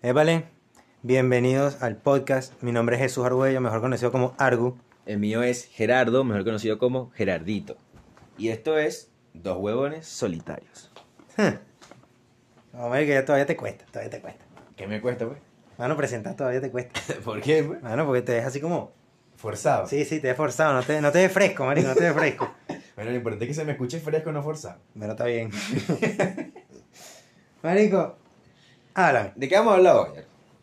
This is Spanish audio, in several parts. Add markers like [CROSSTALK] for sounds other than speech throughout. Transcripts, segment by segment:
Épale, bienvenidos al podcast. Mi nombre es Jesús Arguello, mejor conocido como Argu. El mío es Gerardo, mejor conocido como Gerardito. Y esto es Dos Huevones Solitarios. Vamos a ver que ya todavía te cuesta, todavía te cuesta. ¿Qué me cuesta, pues? Mano, presentar todavía te cuesta. [LAUGHS] ¿Por qué, pues? Mano, porque te ves así como... Forzado. Sí, sí, te ves forzado, no te, no te ves fresco, marico, no te ves fresco. [LAUGHS] Bueno, lo importante es que se me escuche fresco, no forzado. Pero está bien. [LAUGHS] marico, háblame. ¿De qué vamos a hablar hoy?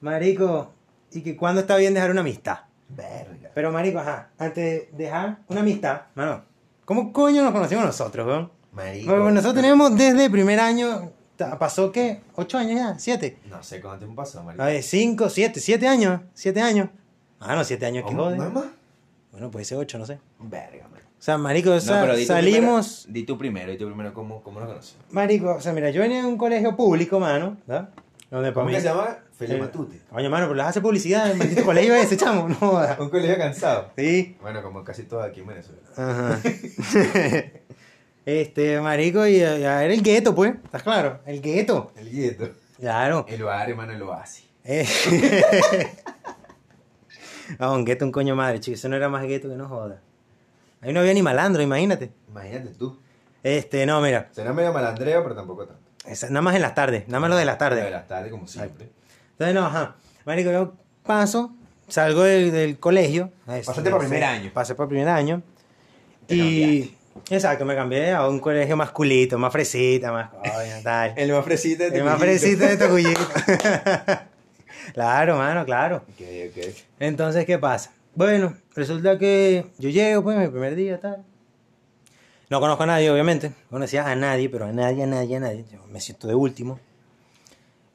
Marico, ¿y que cuándo está bien dejar una amistad? Verga. Pero, marico, ajá, antes de dejar una amistad, mano, ¿cómo coño nos conocimos nosotros, weón? Marico. Bueno, nosotros tenemos desde el primer año, ta- pasó qué, ocho años ya, siete. No sé cuánto tiempo pasó, marico. A ver, cinco, siete, siete años, siete años. Ah, no, siete años, que ¿Cómo? jode. ¿No es más? Bueno, puede ser ocho, no sé. Verga, marico. O sea, marico, o sea, no, pero di tú salimos, Primero, di tú primero, di tú primero cómo, cómo nos conoces. marico, o sea, mira, yo venía de un colegio público, mano, ¿verdad? Donde ¿Cómo mí... que se llama? Felipe Eh, Matute. Coño, mano, pero les hace publicidad el maldito colegio ese, chamo, no jodas. Un colegio cansado. Sí. Bueno, como casi todos aquí en Venezuela. Ajá. [LAUGHS] este, marico, y ya era el gueto, pues, ¿estás claro? El gueto. El gueto. Claro. El bar, hermano, el oasis. Eh. [LAUGHS] Ah, un gueto, un coño madre, chico. Eso no era más gueto que no joda. Ahí no había ni malandro, imagínate. Imagínate tú. Este, no, mira. Será medio malandreo, pero tampoco tanto. Esa- nada más en las tardes, nada más lo de las Lo de tardes. las tardes, como siempre. Entonces, no, ajá. Marico, yo paso, salgo del, del colegio. este, Pasaste por primer año. Pasé por primer año. Te y. Exacto, me cambié a un colegio más culito, más fresita, más coño, tal. El más fresita de El más fresito de Tocuyito. [LAUGHS] claro, mano, claro. Ok, ok. Entonces, ¿qué pasa? Bueno, resulta que yo llego, pues, mi primer día, tal. No conozco a nadie, obviamente. No conocía a nadie, pero a nadie, a nadie, a nadie. Yo me siento de último.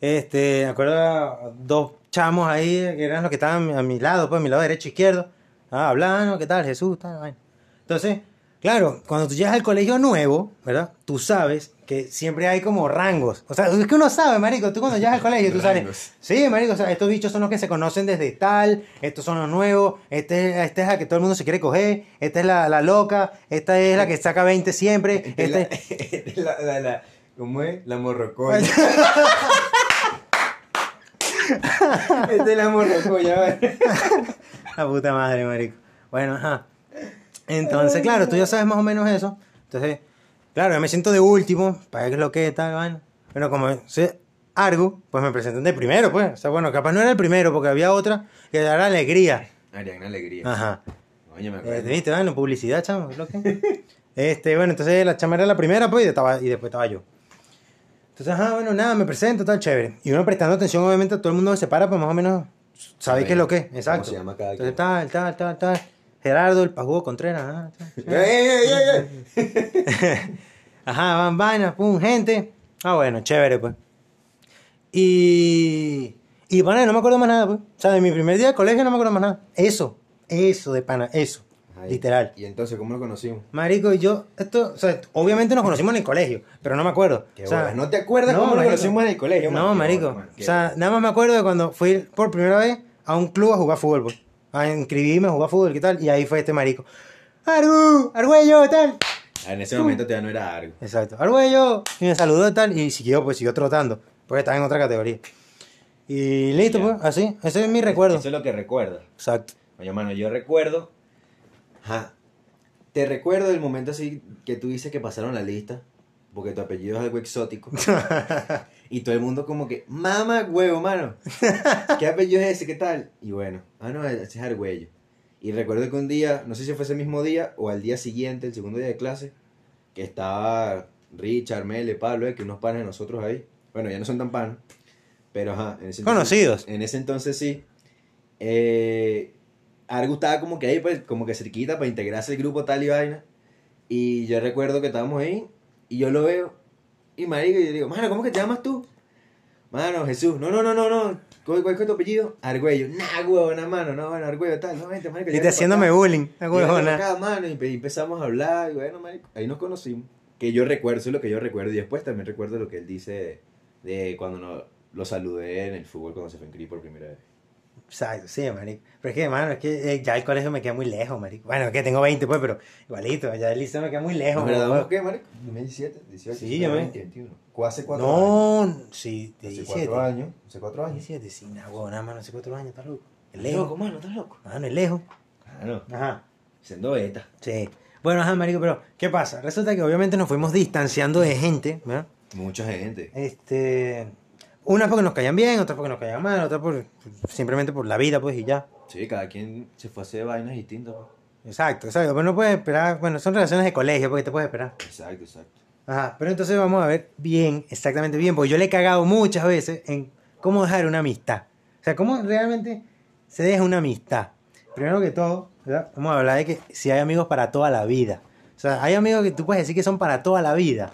Este, me acuerdo a dos chamos ahí, que eran los que estaban a mi lado, pues, a mi lado derecho izquierdo. Ah, hablando, ¿qué tal? Jesús, tal. Entonces, claro, cuando tú llegas al colegio nuevo, ¿verdad? Tú sabes que siempre hay como rangos. O sea, es que uno sabe, marico, tú cuando llegas al colegio, tú [LAUGHS] sabes. Sí, marico, o sea, estos bichos son los que se conocen desde tal, estos son los nuevos, este, este es la que todo el mundo se quiere coger, esta es la, la loca, esta es la que saca 20 siempre, [LAUGHS] Esta es la, este... es [LAUGHS] la, la, la- ¿Cómo es? La morrocoya. Esta es la morrocoya, ¿vale? La puta madre, marico. Bueno, ajá. Entonces, claro, tú ya sabes más o menos eso. Entonces, claro, yo me siento de último, para ver qué es lo que es, tal, vaina. Pero como soy Argo, pues me presentan de primero, pues. O sea, bueno, capaz no era el primero, porque había otra que era alegría. Ariana Alegría. Ajá. Oye, me Eh, acuerdo. ¿Viste? Bueno, publicidad, chamo, es lo que. [LAUGHS] Este, bueno, entonces la chama era la primera, pues, y, estaba, y después estaba yo. Entonces, ajá, bueno, nada, me presento, tal, chévere. Y uno prestando atención, obviamente, todo el mundo se para, pues más o menos sabe qué es lo que es. cómo Exacto. se llama cada Entonces, tal, tal, tal, tal. Gerardo, el pajugo Contreras, ajá. tal. ¡Ey, ey, ey, ey! Ajá, van vainas, pum, gente. Ah, bueno, chévere, pues. Y. Y pana, no me acuerdo más nada, pues. O sea, de mi primer día de colegio no me acuerdo más nada. Eso, eso de pana, eso. Literal. ¿Y entonces cómo lo conocimos? Marico, y yo, esto, o sea, obviamente nos conocimos en el colegio, pero no me acuerdo. Qué o sea, bolas, ¿No te acuerdas cómo nos marico. conocimos en el colegio? man? No, marico. bolas, man, qué o sea, nada más me acuerdo de cuando fui por primera vez a un club a jugar fútbol, pues. A inscribirme a jugar fútbol, ¿qué tal? Y ahí fue este marico. ¡Argu! ¡Argüello! tal. Ah, En ese momento todavía no era algo. Exacto. ¡Argüello! Y me saludó tal, y siguió, pues siguió trotando, porque estaba en otra categoría. Y listo, Ya. pues, así. Ese es mi recuerdo. Eso es lo que recuerdas. Exacto. Oye, mano, yo recuerdo. Ajá. Te recuerdo el momento así que tú dices que pasaron la lista. Porque tu apellido es algo exótico. [LAUGHS] y todo el mundo como que, mamá huevo, mano. [LAUGHS] ¿Qué apellido es ese? ¿Qué tal? Y bueno, ah, no, ese es Argüello. Y recuerdo que un día, no sé si fue ese mismo día o al día siguiente, el segundo día de clase, que estaba Richard, Mele, Pablo, eh, que unos panes de nosotros ahí. Bueno, ya no son tan panos. Pero ajá, en ese entonces- Conocidos. en ese entonces sí. Eh, Argu estaba como que ahí, pues, como que cerquita para integrarse al grupo tal y vaina. Y yo recuerdo que estábamos ahí y yo lo veo. Y marico, y yo digo, mano, ¿cómo que te llamas tú? Mano, Jesús, no, no, no, no, no. ¿Cuál, cuál es tu apellido? Argüello. Nah, huevona, mano, no, bueno, Argüello, tal. No, vente, marico. Y te haciéndome acá. bullying, huevona. acá, mano, y pe- empezamos a hablar. Y bueno, marico, ahí nos conocimos. Que yo recuerdo, eso es lo que yo recuerdo. Y después también recuerdo lo que él dice de cuando no, lo saludé en el fútbol cuando se fue en CRI por primera vez. Exacto, sí, marico. Pero es que, hermano, es que eh, ya el colegio me queda muy lejos, marico. Bueno, es que tengo 20, pues, pero igualito, ya el liceo me queda muy lejos. ¿Nos marico. graduamos qué, marico? 2017, 18, Sí, 19, yo me- 20, 21. ¿Cu- Hace cuatro años. No, sí, de Hace 17. cuatro años. Hace cuatro años. 17, sí, nada, huevón, nada, mano, hace cuatro años, estás loco. Es ¿Estás lejos. loco, mano? ¿Estás loco? Mano, es lejos. Claro. Ajá. Siendo beta. Sí. Bueno, ajá, marico, pero ¿qué pasa? Resulta que obviamente nos fuimos distanciando de gente, ¿verdad? Mucha gente. Este... Unas porque nos caían bien, otras porque nos caían mal, otras por, simplemente por la vida, pues, y ya. Sí, cada quien se fue a hacer vainas distintas. pues. Exacto, exacto. Pero no puedes esperar, bueno, son relaciones de colegio, porque te puedes esperar. Exacto, exacto. Ajá, pero entonces vamos a ver bien, exactamente bien, porque yo le he cagado muchas veces en cómo dejar una amistad. O sea, cómo realmente se deja una amistad. Primero que todo, ¿verdad? vamos a hablar de que si hay amigos para toda la vida. O sea, hay amigos que tú puedes decir que son para toda la vida.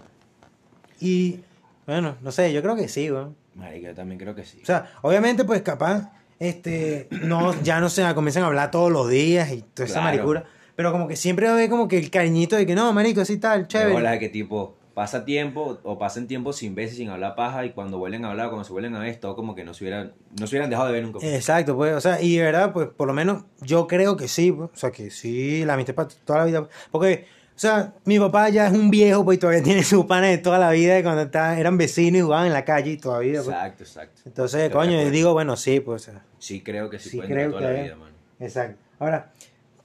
Y, bueno, no sé, yo creo que sí, weón. Marica, yo también creo que sí. O sea, obviamente, pues capaz, este, no, ya no se comienzan a hablar todos los días y toda esa Claro. maricura. Pero como que siempre va a haber como que el cariñito de que no, marico, así tal, chévere. Luego la de que tipo pasa tiempo o pasan tiempo sin veces, sin hablar paja y cuando vuelven a hablar, cuando se vuelven a ver, es todo como que no se hubieran, no se hubieran dejado de ver nunca. Exacto, pues, o sea, y de verdad, pues, por lo menos yo creo que sí, pues, o sea, que sí, la amistad para toda la vida, porque, o sea, mi papá ya es un viejo, pues, y todavía [LAUGHS] tiene su pana de toda la vida, de cuando está- eran vecinos y jugaban en la calle y todavía, pues. Exacto, exacto. Entonces, coño, yo digo, bueno, sí, pues, o sea, Sí creo que sí, Sí, pueden creo toda la que- vida, mano. exacto. Ahora,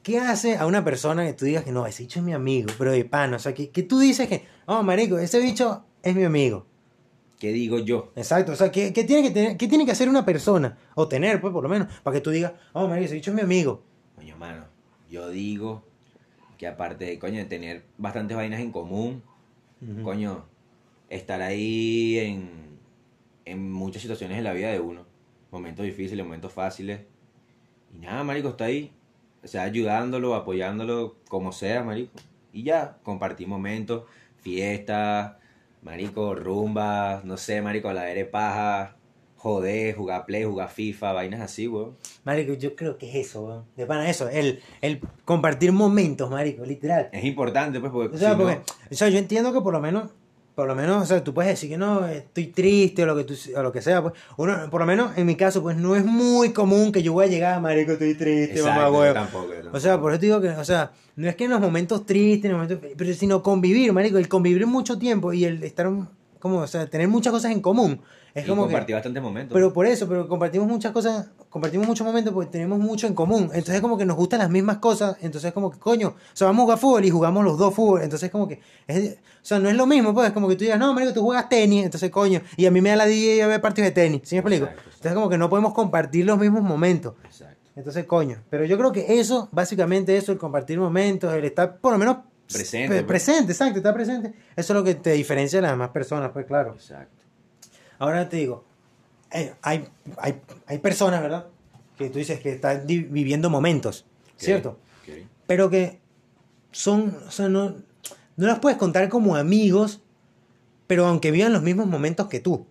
¿qué hace a una persona que tú digas que no, ese bicho es mi amigo, pero de pana, o sea, que, que tú dices que, oh, marico, ese bicho es mi amigo? ¿Qué digo yo? Exacto, o sea, ¿qué, qué tiene que tener, qué tiene que hacer una persona? O tener, pues, por lo menos, para que tú digas, oh, marico, ese bicho es mi amigo. Coño, mano, yo digo que aparte de, coño, de tener bastantes vainas en común, coño, estar ahí en, en muchas situaciones en la vida de uno. Momentos difíciles, momentos fáciles. Y nada, marico, está ahí. O sea, ayudándolo, apoyándolo, como sea, marico. Y ya, compartir momentos, fiestas, marico, rumbas, no sé, marico, la paja, joder, jugar play, jugar FIFA, vainas así, weón. Marico, yo creo que es eso, weón. De pana, eso, el, el compartir momentos, marico, literal. Es importante, pues, porque O sea, si no- porque, o sea, yo entiendo que por lo menos, por lo menos, o sea, tú puedes decir que no, estoy triste o lo que tú, o lo que sea, pues, uno, por lo menos en mi caso, pues no es muy común que yo voy a llegar, marico, estoy triste, Exacto, mamá, huevo. tampoco, tampoco. O sea, por eso te digo que, o sea, no es que en los momentos tristes, en los momentos, pero sino convivir, marico, el convivir mucho tiempo y el estar, como, o sea, tener muchas cosas en común. Es y como que, bastantes momentos. pero por eso, pero compartimos muchas cosas, compartimos muchos momentos porque tenemos mucho en común. Entonces como que nos gustan las mismas cosas, entonces como que, coño, o sea, vamos a jugar fútbol y jugamos los dos fútbol, entonces como que, es, o sea, no es lo mismo, pues, como que tú digas, no, marico, tú juegas tenis, entonces coño, y a mí me da la día ver partidos de tenis, ¿sí me explico? Exacto, exacto. Entonces como que no podemos compartir los mismos momentos. Exacto. Entonces, coño, pero yo creo que eso, básicamente eso, el compartir momentos, el estar por lo menos Presente, pre- pues. presente, exacto, estar presente, eso es lo que te diferencia de las demás personas, pues claro. Exacto. Ahora te digo, eh, hay, hay, hay personas, ¿verdad? Que tú dices que están viviendo momentos, ¿cierto? Pero que son, o sea, no, no las puedes contar como amigos, pero aunque vivan los mismos momentos que tú.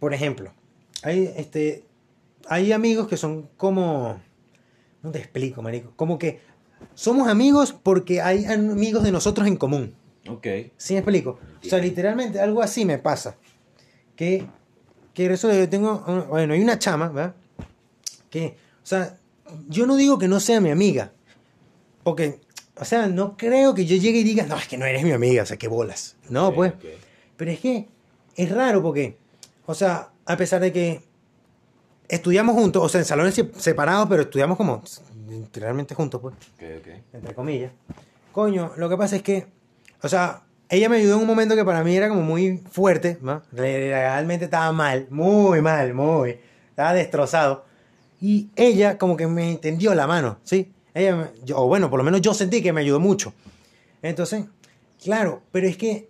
Por ejemplo, hay, este, hay amigos que son como... No te explico, marico. Como que somos amigos porque hay amigos de nosotros en común. Ok. ¿Sí me explico? O sea, literalmente algo así me pasa. Que, que eso yo tengo... Bueno, hay una chama, ¿verdad? Que, o sea, yo no digo que no sea mi amiga. Porque, o sea, no creo que yo llegue y diga, no, es que no eres mi amiga, o sea, qué bolas. No, pues. Pero es que es raro porque, o sea, a pesar de que estudiamos juntos, o sea, en salones se- separados, pero estudiamos como literalmente juntos, pues, entre comillas. Coño, lo que pasa es que, o sea, ella me ayudó en un momento que para mí era como muy fuerte, ¿no? Realmente estaba mal, muy mal, muy. Estaba destrozado. Y ella como que me tendió la mano, ¿sí? Ella, me- yo- o bueno, por lo menos yo sentí que me ayudó mucho. Entonces, claro, pero es que,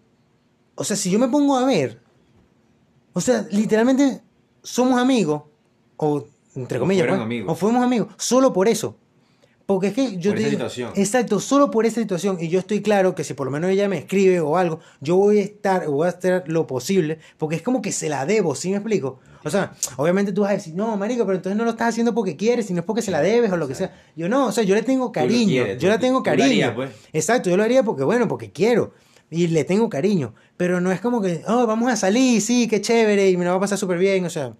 o sea, si yo me pongo a ver, o sea, literalmente somos amigos, o entre O comillas, fueron pues, amigos. o fuimos amigos, solo por eso. Porque es que yo Por te esa digo- situación. Exacto, solo por esa situación. Y yo estoy claro que si por lo menos ella me escribe o algo, yo voy a estar, voy a hacer lo posible, porque es como que se la debo, ¿sí me explico? O sea, obviamente tú vas a decir, no, marico, pero entonces no lo estás haciendo porque quieres, sino es porque se la debes o lo que sea. Yo no, o sea, yo le tengo cariño, quieres, yo tú- le tengo cariño. harías, pues. Exacto, yo lo haría porque, bueno, porque quiero. Y le tengo cariño. Pero no es como que, oh, vamos a salir, sí, qué chévere, y me la va a pasar súper bien. O sea,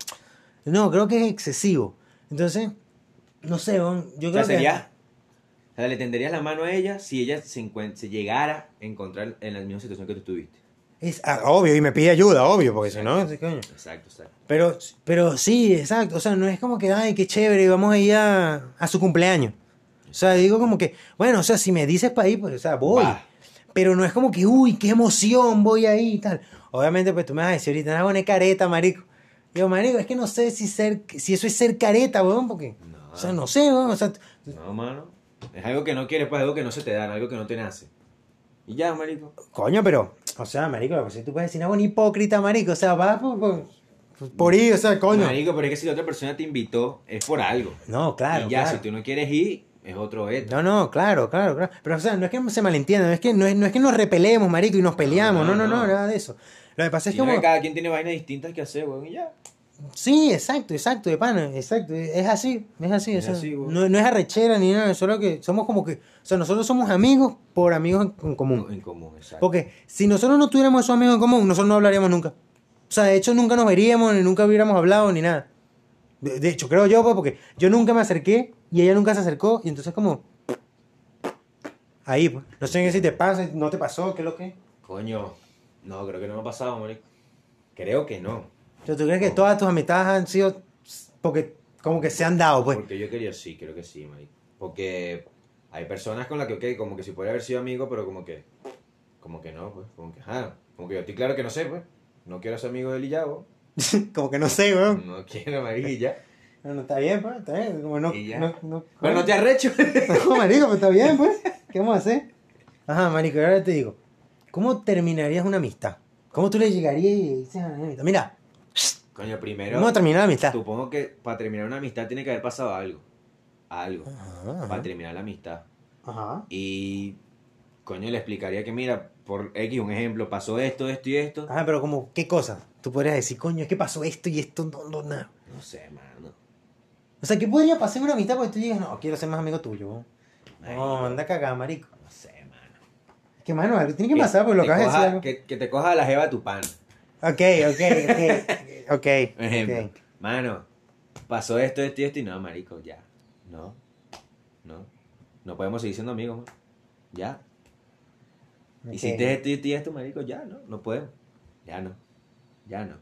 no, creo que es excesivo. Entonces, no sé, yo O creo que... O sea, le tenderías la mano a ella si ella se, llegara a encontrar en la misma situación que tú estuviste. Es ah, obvio, y me pide ayuda, obvio, porque si no, coño. Exacto, exacto. Pero, pero sí, exacto. O sea, no es como que, ay, qué chévere, vamos a ir a, a su cumpleaños. O sea, digo como que, bueno, o sea, si me dices para ir, pues, o sea, voy. Pero no es como que, uy, qué emoción, voy ahí y tal. Obviamente, pues tú me vas a decir ahorita, no, poner careta, marico. Digo, marico, es que no sé si ser, si eso es ser careta, weón, porque, No. o sea, no sé, weón, o sea, No, mano. Es algo que no quieres, pues algo que no se te da, algo que no te nace. Y ya, marico. coño, pero, o sea, marico, pues si tú puedes decir, no, un hipócrita, marico, o sea, vas por, por, por ir, o sea, coño. Marico, pero es que si la otra persona te invitó, es por algo. No, claro, y ya, claro. si tú no quieres ir, es otro veto. No, no, claro, claro, claro. Pero, o sea, no es que se malentienda, no es que, no es, no es que nos repelemos, marico, y nos peleamos. No, No, no, no, no. nada de eso. Lo que pasa es Sino como... que cada quien tiene vainas distintas que hacer, weón, y ya. Sí, exacto, exacto, de pana, exacto. Es así, es así. Es o sea, así, güey. no, no es arrechera ni nada, solo que somos como que... O sea, nosotros somos amigos por amigos en, en común. En común, exacto. Porque si nosotros no tuviéramos esos amigos en común, nosotros no hablaríamos nunca. O sea, de hecho, nunca nos veríamos, ni nunca hubiéramos hablado, ni nada. De, de hecho, creo yo, pues, porque yo nunca me acerqué y ella nunca se acercó, y entonces como... Ahí, pues. No sé si te pasa, no te pasó, qué es lo que... Coño, no, creo que no me ha pasado, marico. Creo que no. O sea, ¿tú crees que todas tus amistades han sido porque como que se han dado, pues? Porque yo quería sí, creo que sí, marico. Porque hay personas con las que, ok, como que si puede haber sido amigo, pero como que, como que no, pues. Como que, ajá, como que yo estoy claro que no sé, pues. No quiero ser amigo de weón. [LAUGHS] como que no sé, weón. No quiero, ya. No, no, está bien, pues, está bien. Como no, no, no, Pero no te arrecho. [LAUGHS] No, marico, pues está bien, pues. ¿Qué vamos a hacer? Ajá, marico, ahora te digo, ¿cómo terminarías una amistad? ¿Cómo tú le llegarías y dices a una amistad? Mira, Coño, primero, ¿cómo terminar la amistad? supongo que para terminar una amistad tiene que haber pasado algo. Algo. Ajá, Para ajá. terminar la amistad. Ajá. Y, coño, le explicaría que, mira, por X, un ejemplo, pasó esto, esto y esto. Ajá, pero como, ¿qué cosa? Tú podrías decir, coño, es que pasó esto y esto, no, no, nada. No sé, mano. O sea, ¿qué podría pasar en una amistad porque tú digas, no, quiero ser más amigo tuyo? No, anda cagada, marico. No sé, mano. Es que, mano, algo tiene que pasar por lo que vas a decir. algo. Que, que te coja la jeva tu pan. Ok, ok, ok. Ok. Un ejemplo. ok. Mano, pasó esto, esto y esto y no, marico, ya. No. No. No podemos seguir siendo amigos, man. Ya. Ok. Hiciste esto y esto y esto, marico, ya, no. No podemos. Ya no. Ya no.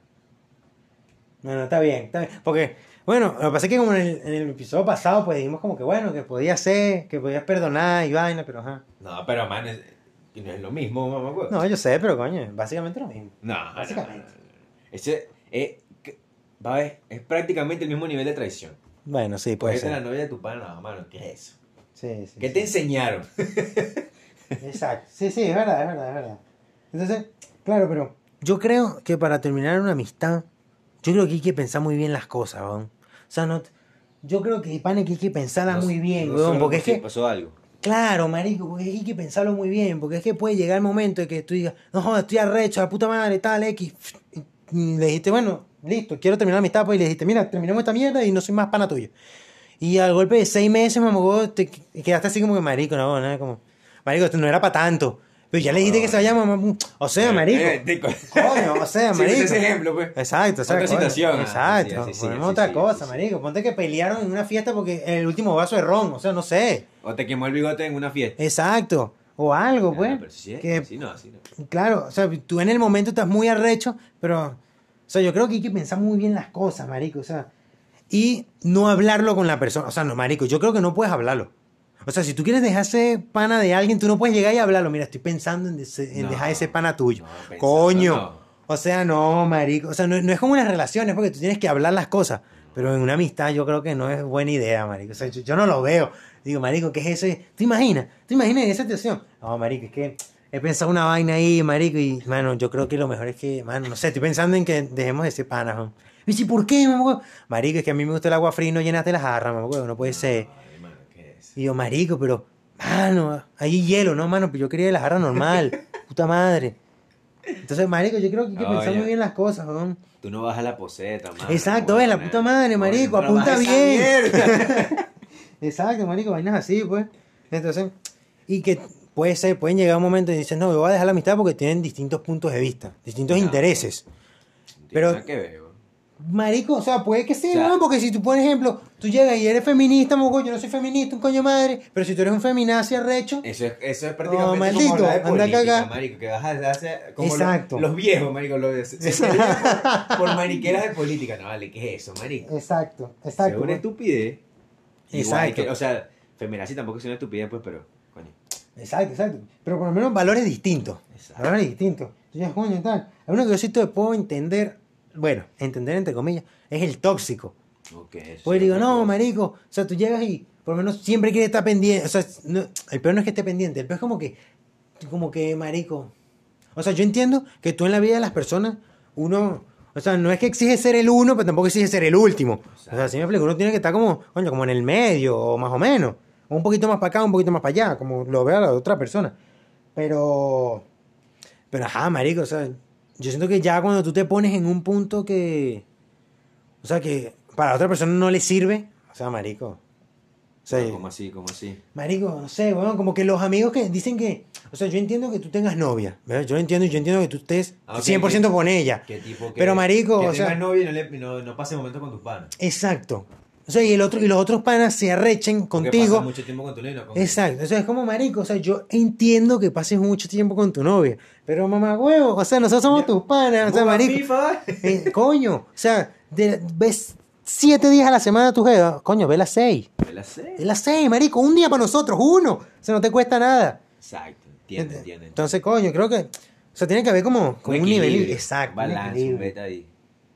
No, no, está bien, está bien. Porque, bueno, lo que pasa es que como en el, en el episodio pasado, pues dijimos como que, bueno, que podía ser, que podías perdonar y vaina, pero ajá. No, pero, man, es, no es lo mismo, mamá, güey. No, yo sé, pero coño, básicamente lo mismo. No, Básicamente. no, no. Ese, eh, que- va a ver, es prácticamente el mismo nivel de traición. Bueno, sí, puede Cogerte la ser. novia de tu pana, no, mano, ¿qué es eso? Sí, sí. ¿Qué sí. te enseñaron? [LAUGHS] Exacto. Sí, sí, es verdad, es verdad, es verdad. Entonces, claro, pero yo creo que para terminar una amistad, yo creo que hay que pensar muy bien las cosas, weón. O sea, no... Yo creo que, pane, que hay que pensarla No- muy bien, no weón, solo porque es que... pasó algo. Claro, marico, porque hay que pensarlo muy bien, porque es que puede llegar el momento de que tú digas, no jodas, estoy arrecho, la puta madre, tal, X. Y le dijiste, bueno, listo, quiero terminar amistad, pues, y le dijiste, mira, terminemos esta mierda y no soy más pana tuyo. Y al golpe de seis meses, mamá, te quedaste así como que marico, no, como, marico, esto no era para tanto. Pero ya le dijiste que se vaya, mamá, o sea, marico. Eh, Coño, o sea, [LAUGHS] Sí, marico. ese ejemplo, pues. Exacto, o sea, Otra coño, situación. Ah, Exacto. sí, sí, sí, ponemos sí, otra sí, cosa, sí, sí. marico. Ponte que pelearon en una fiesta porque el último vaso de ron, o sea, no sé. O te quemó el bigote en una fiesta. Exacto. O algo, pues. pero sí, que, así no, así no. Claro, o sea, tú en el momento estás muy arrecho, pero. O sea, yo creo que hay que pensar muy bien las cosas, marico. O sea, y no hablarlo con la persona. O sea, no, marico, yo creo que no puedes hablarlo. O sea, si tú quieres dejarse pana de alguien, tú no puedes llegar y hablarlo. Mira, estoy pensando en, des- en No, dejar ese pana tuyo. no, Coño. no. O sea, no, marico. O sea, no, no es como en las relaciones, porque tú tienes que hablar las cosas. Pero en una amistad yo creo que no es buena idea, marico. O sea, yo, yo no lo veo. Digo, marico, ¿qué es eso? ¿Tú imaginas? ¿Tú imaginas en esa situación? No, marico, es que he pensado una vaina ahí, marico, y, mano, yo creo que lo mejor es que, mano, no sé, estoy pensando en que dejemos de ser panas, ¿no? Y dice, ¿por qué, mamá? Marico, es que a mí me gusta el agua fría y no llenaste las jarras, mamá, no puede ser. Ay, mano, ¿qué es? Y yo, marico, pero, mano, hay hielo, ¿no, mano? Pero yo quería la jarra normal, [LAUGHS] puta madre. Entonces, marico, yo creo que hay que pensar muy bien las cosas, ¿no? Tú no vas a la poseta, mano. Exacto, ves, la puta madre, Coño, marico, apunta bien. [LAUGHS] Exacto, marico, vainas así, pues. Entonces, y que puede ser, pueden llegar un momento y dicen, no, yo voy a dejar la amistad porque tienen distintos puntos de vista, distintos No. intereses. No Pero- nada que ver, weón. Marico, o sea, puede que sí, O sea- ¿no? Porque si tú, por ejemplo, tú llegas y eres feminista, moco, yo no soy feminista, un coño madre, pero si tú eres un feminazi arrecho, Eso es, eso es prácticamente maldito, como hablar de anda política, cagar. marico, que vas a hacer como Exacto. Los, los viejos, marico, los, [LAUGHS] se, por, por mariqueras de política. No, vale, ¿qué es eso, marico? exacto, Es exacto. una estupidez. Igual Exacto. que, o sea, feminazi tampoco es una estupidez, pues, pero, coño. Exacto, exacto. Pero por lo menos valores distintos. Exacto. Valores distintos. Entonces, coño, tal. Lo único que yo sí te puedo entender, bueno, entender entre comillas, es el tóxico. Ok, eso Pues es digo, no, marico, o sea, tú llegas y por lo menos siempre quieres estar pendiente. O sea, no- el peor no es que esté pendiente, el peor es como que, como que, marico. O sea, yo entiendo que tú en la vida de las personas, uno, o sea, no es que exige ser el uno, pero tampoco exige ser el último. O sea, si me explico, uno tiene que estar como, coño, como en el medio, o más o menos. O un poquito más para acá, un poquito más para allá, como lo vea la otra persona. Pero, pero ajá, marico, o sea, yo siento que ya cuando tú te pones en un punto que, o sea, que para otra persona no le sirve, o sea, marico. O sea, No, ¿Cómo así? ¿Cómo así? marico, no sé, bueno, como que los amigos que dicen que, o sea, yo entiendo que tú tengas novia, ¿verdad? yo entiendo y yo entiendo que tú estés Ah, ok, 100% que- con ella. ¿Qué tipo que, Pero, marico, que o sea- novio y no, le, no, no pase momentos con tus panas. Exacto. O sea, y el otro y los otros panas se arrechen contigo. mucho tiempo con tu novio y no con Exacto, o sea, es como marico, o sea, yo entiendo que pases mucho tiempo con tu novia, pero mamá huevo, o sea, nosotros somos Ya. tus panas, o sea, marico, FIFA. eh, coño, o sea, de- ves siete días a la semana tu jeva, coño, ve las seis, Me la sé. ve las seis, marico, un día para nosotros, uno, o sea, no te cuesta nada. Exacto, entiendo, entiendo. Entonces, coño, creo que, o sea, tiene que haber como, como un, nivel, exacto, balance, un ahí.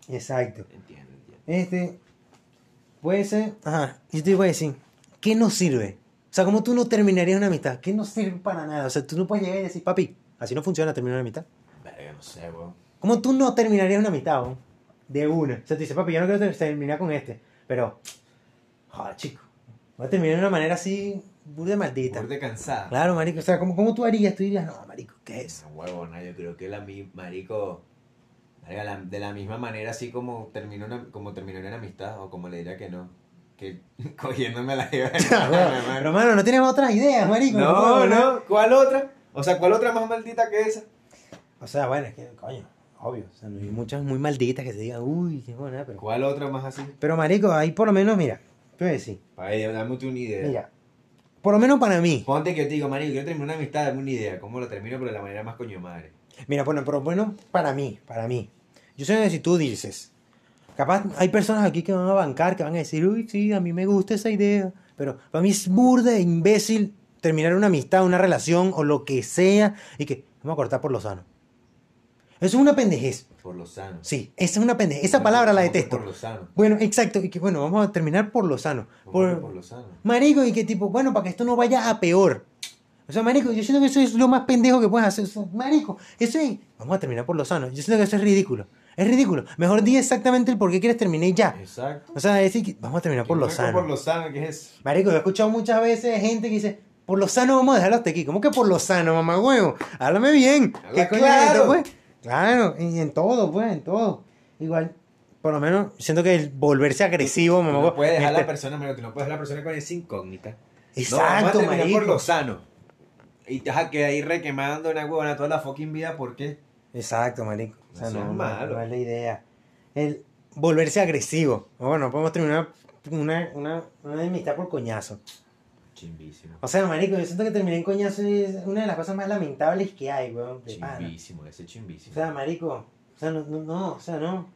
exacto. Entiendo, entiendo. Este, puede ser, ajá, yo te iba a decir, ¿qué nos sirve? O sea, ¿cómo tú no terminarías una amistad? ¿Qué no sirve para nada? O sea, tú no puedes llegar y decir, papi, así no funciona terminar una amistad. Verga, no sé, weón. ¿Cómo tú no terminarías una amistad, weón? De una. O sea, tú dices, papi, yo no quiero ter- terminar con este, pero, joder, chico, voy a terminar de una manera así, burda maldita. Burda cansada. Claro, marico, o sea, ¿cómo, ¿cómo tú harías? Tú dirías, no, marico, ¿qué es? Esa huevona, yo creo que la mi marico de la misma manera así como terminó una, como terminó una amistad o como le diría que no que [LAUGHS] cogiéndome la jeva. Pero, mano, no tienes otras ideas, marico. no no ¿cuál otra? o sea ¿cuál otra más maldita que esa? O sea, bueno, es que, coño, obvio. O sea, no hay muchas muy malditas que se digan, uy, qué buena, pero. ¿cuál otra más así? Pero, marico, ahí por lo menos, mira, te a decir, para dame tú una idea mira, por lo menos para mí, ponte que yo te digo marico yo termino una amistad dame una idea ¿cómo lo termino pero de la manera más coño madre? mira, bueno, pero bueno, para mí, para mí. Yo sé que si tú dices, capaz hay personas aquí que van a bancar, que van a decir, uy, sí, a mí me gusta esa idea, pero para mí es burda e imbécil terminar una amistad, una relación o lo que sea y que vamos a cortar por lo sano. Eso es una pendejez. por lo sano Sí, esa es una pendejez. Esa ¿Cómo palabra la detesto. por lo sano Bueno, exacto. Y que bueno, vamos a terminar por lo sano. ¿Cómo Por, por lo sano Marico, y que tipo, bueno, para que esto no vaya a peor. O sea, marico, yo siento que eso es lo más pendejo que puedes hacer. O sea, marico, eso es... Vamos a terminar por lo sano. Yo siento que eso es ridículo. Es ridículo. Mejor di exactamente el por qué quieres terminar y ya. exacto O sea, decir que vamos a terminar por lo ¿Qué sano. por lo sano ¿qué es eso? Marico, he escuchado muchas veces gente que dice, por lo sano vamos a dejarlo hasta aquí. ¿Cómo que por lo sano, mamá huevo? Háblame bien. Habla ¿Qué coño claro. es esto, pues? Claro, y en todo, pues, en todo. Igual, por lo menos, siento que el volverse agresivo, mamá no puedes dejar a este- la persona, marico, tú no puedes dejar a la persona con esa incógnita. no, vamos a Exacto, por lo sano. Y te vas a quedar ahí requemando una huevona toda la fucking vida porque Exacto, marico. O sea, Eso no, es no- malo. no es la idea. El volverse agresivo. Bueno, podemos terminar una, una, una amistad por coñazo. Chimbísimo. O sea, marico, yo siento que terminar en coñazo es una de las cosas más lamentables que hay, weón. De pana. Chimbísimo, ese O chimbísimo. sea, marico, o sea, no, no, no, o sea, no.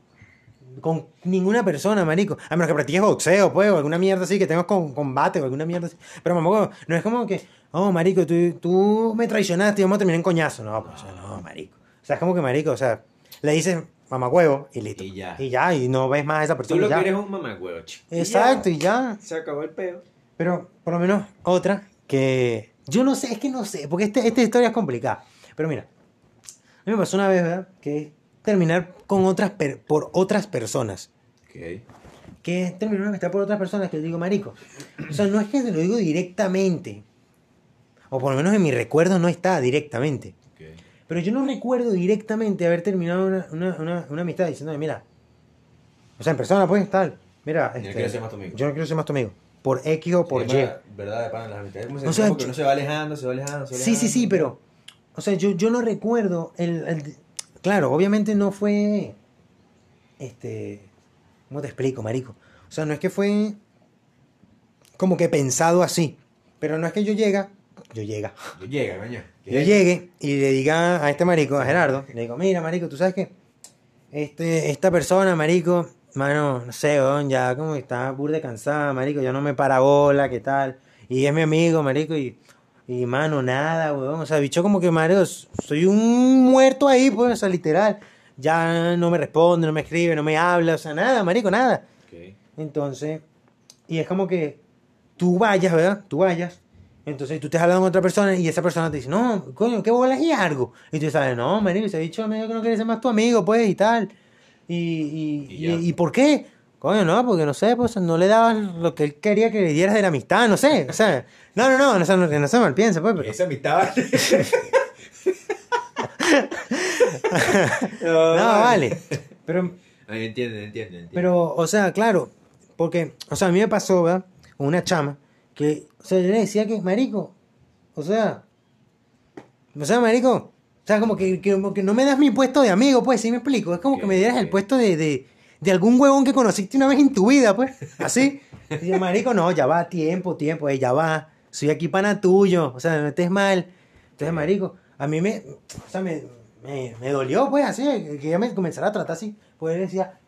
Con ninguna persona, marico. A menos que practiques boxeo, pues, o alguna mierda así, que tengas con, combate o alguna mierda así. Pero, mamá, no es como que, oh, marico, tú, tú me traicionaste y vamos a terminar en coñazo. No, pues, o sea, no, marico. O sea, es como que, marico, o sea, le dices mamá huevo y listo. Y ya. Y ya, y no ves más a esa Tú persona. lo y que eres es un mamagüevo, chico. Exacto, y ya. Se acabó el peo. Pero, por lo menos, otra que. Yo no sé, es que no sé, porque este, esta historia es complicada. Pero mira, a mí me pasó una vez, ¿verdad? Que terminar con otras per- por otras personas. Ok. Que terminar una amistad por otras personas que yo digo, marico. O sea, no es que te lo digo directamente. O por lo menos en mi recuerdo no está directamente. Ok. Pero yo no recuerdo directamente haber terminado una, una, una, una amistad diciéndole, mira. O sea, en persona, pues, tal. Mira, Yo no este, quiero ser más tu amigo. yo no quiero ser más tu amigo. Por X o por Sí, Y. verdad- de pana, las amistades. ¿Cómo se O sea, porque yo- uno se va alejando, se va alejando, se va Sí, sí, sí, pero. O sea, yo, yo no recuerdo. El, el- claro, obviamente no fue. Este. ¿Cómo te explico, marico? O sea, no es que fue como que pensado así. Pero no es que yo llega, yo llega. Yo llega, coño. Yo llegue y le diga a este marico, a Gerardo, le digo, mira, marico, ¿tú sabes qué? Este, esta persona, marico, mano, no sé, weón, ya como que está burda cansada, marico, ya no me para bola, ¿qué tal? Y es mi amigo, marico, y, y mano, nada, weón. O sea, bicho como que, marico, soy un muerto ahí, pues, o sea, literal. Ya no me responde, no me escribe, no me habla, o sea, nada, marico, nada. Entonces, y es como que tú vayas, ¿verdad? Tú vayas. Entonces tú estás hablando con otra persona y esa persona te dice, no, coño, ¿qué bolas y algo? Y tú sabes, no, marico, ese bicho medio que no quiere ser más tu amigo, pues, y tal. Y, y, Y y, ya. y por qué? Coño, no, porque no sé, pues no le dabas lo que él quería que le dieras de la amistad, no sé. O sea, no, no, no, no, no, no se mal piense, pues, pero... Esa amistad. [LAUGHS] No, vale. Pero Ay, entiendo, entiendo, entiendo. Pero, o sea, claro, porque, o sea, a mí me pasó, ¿verdad? Con una chama, que, o sea, yo le decía que, marico, o sea, o sea, marico, sea, como que, que- como que no me das mi puesto de amigo, pues, ¿sí me explico? Es como que me dieras el puesto de, de, de algún huevón que conociste una vez en tu vida, pues, así. Y yo, marico, no, ya va, tiempo, tiempo, eh, ya va, soy aquí pana tuyo, o sea, no estés mal. Entonces, marico, a mí me, o sea, me, me, me dolió, pues, así, que ella me comenzara a tratar así, pues, él decía,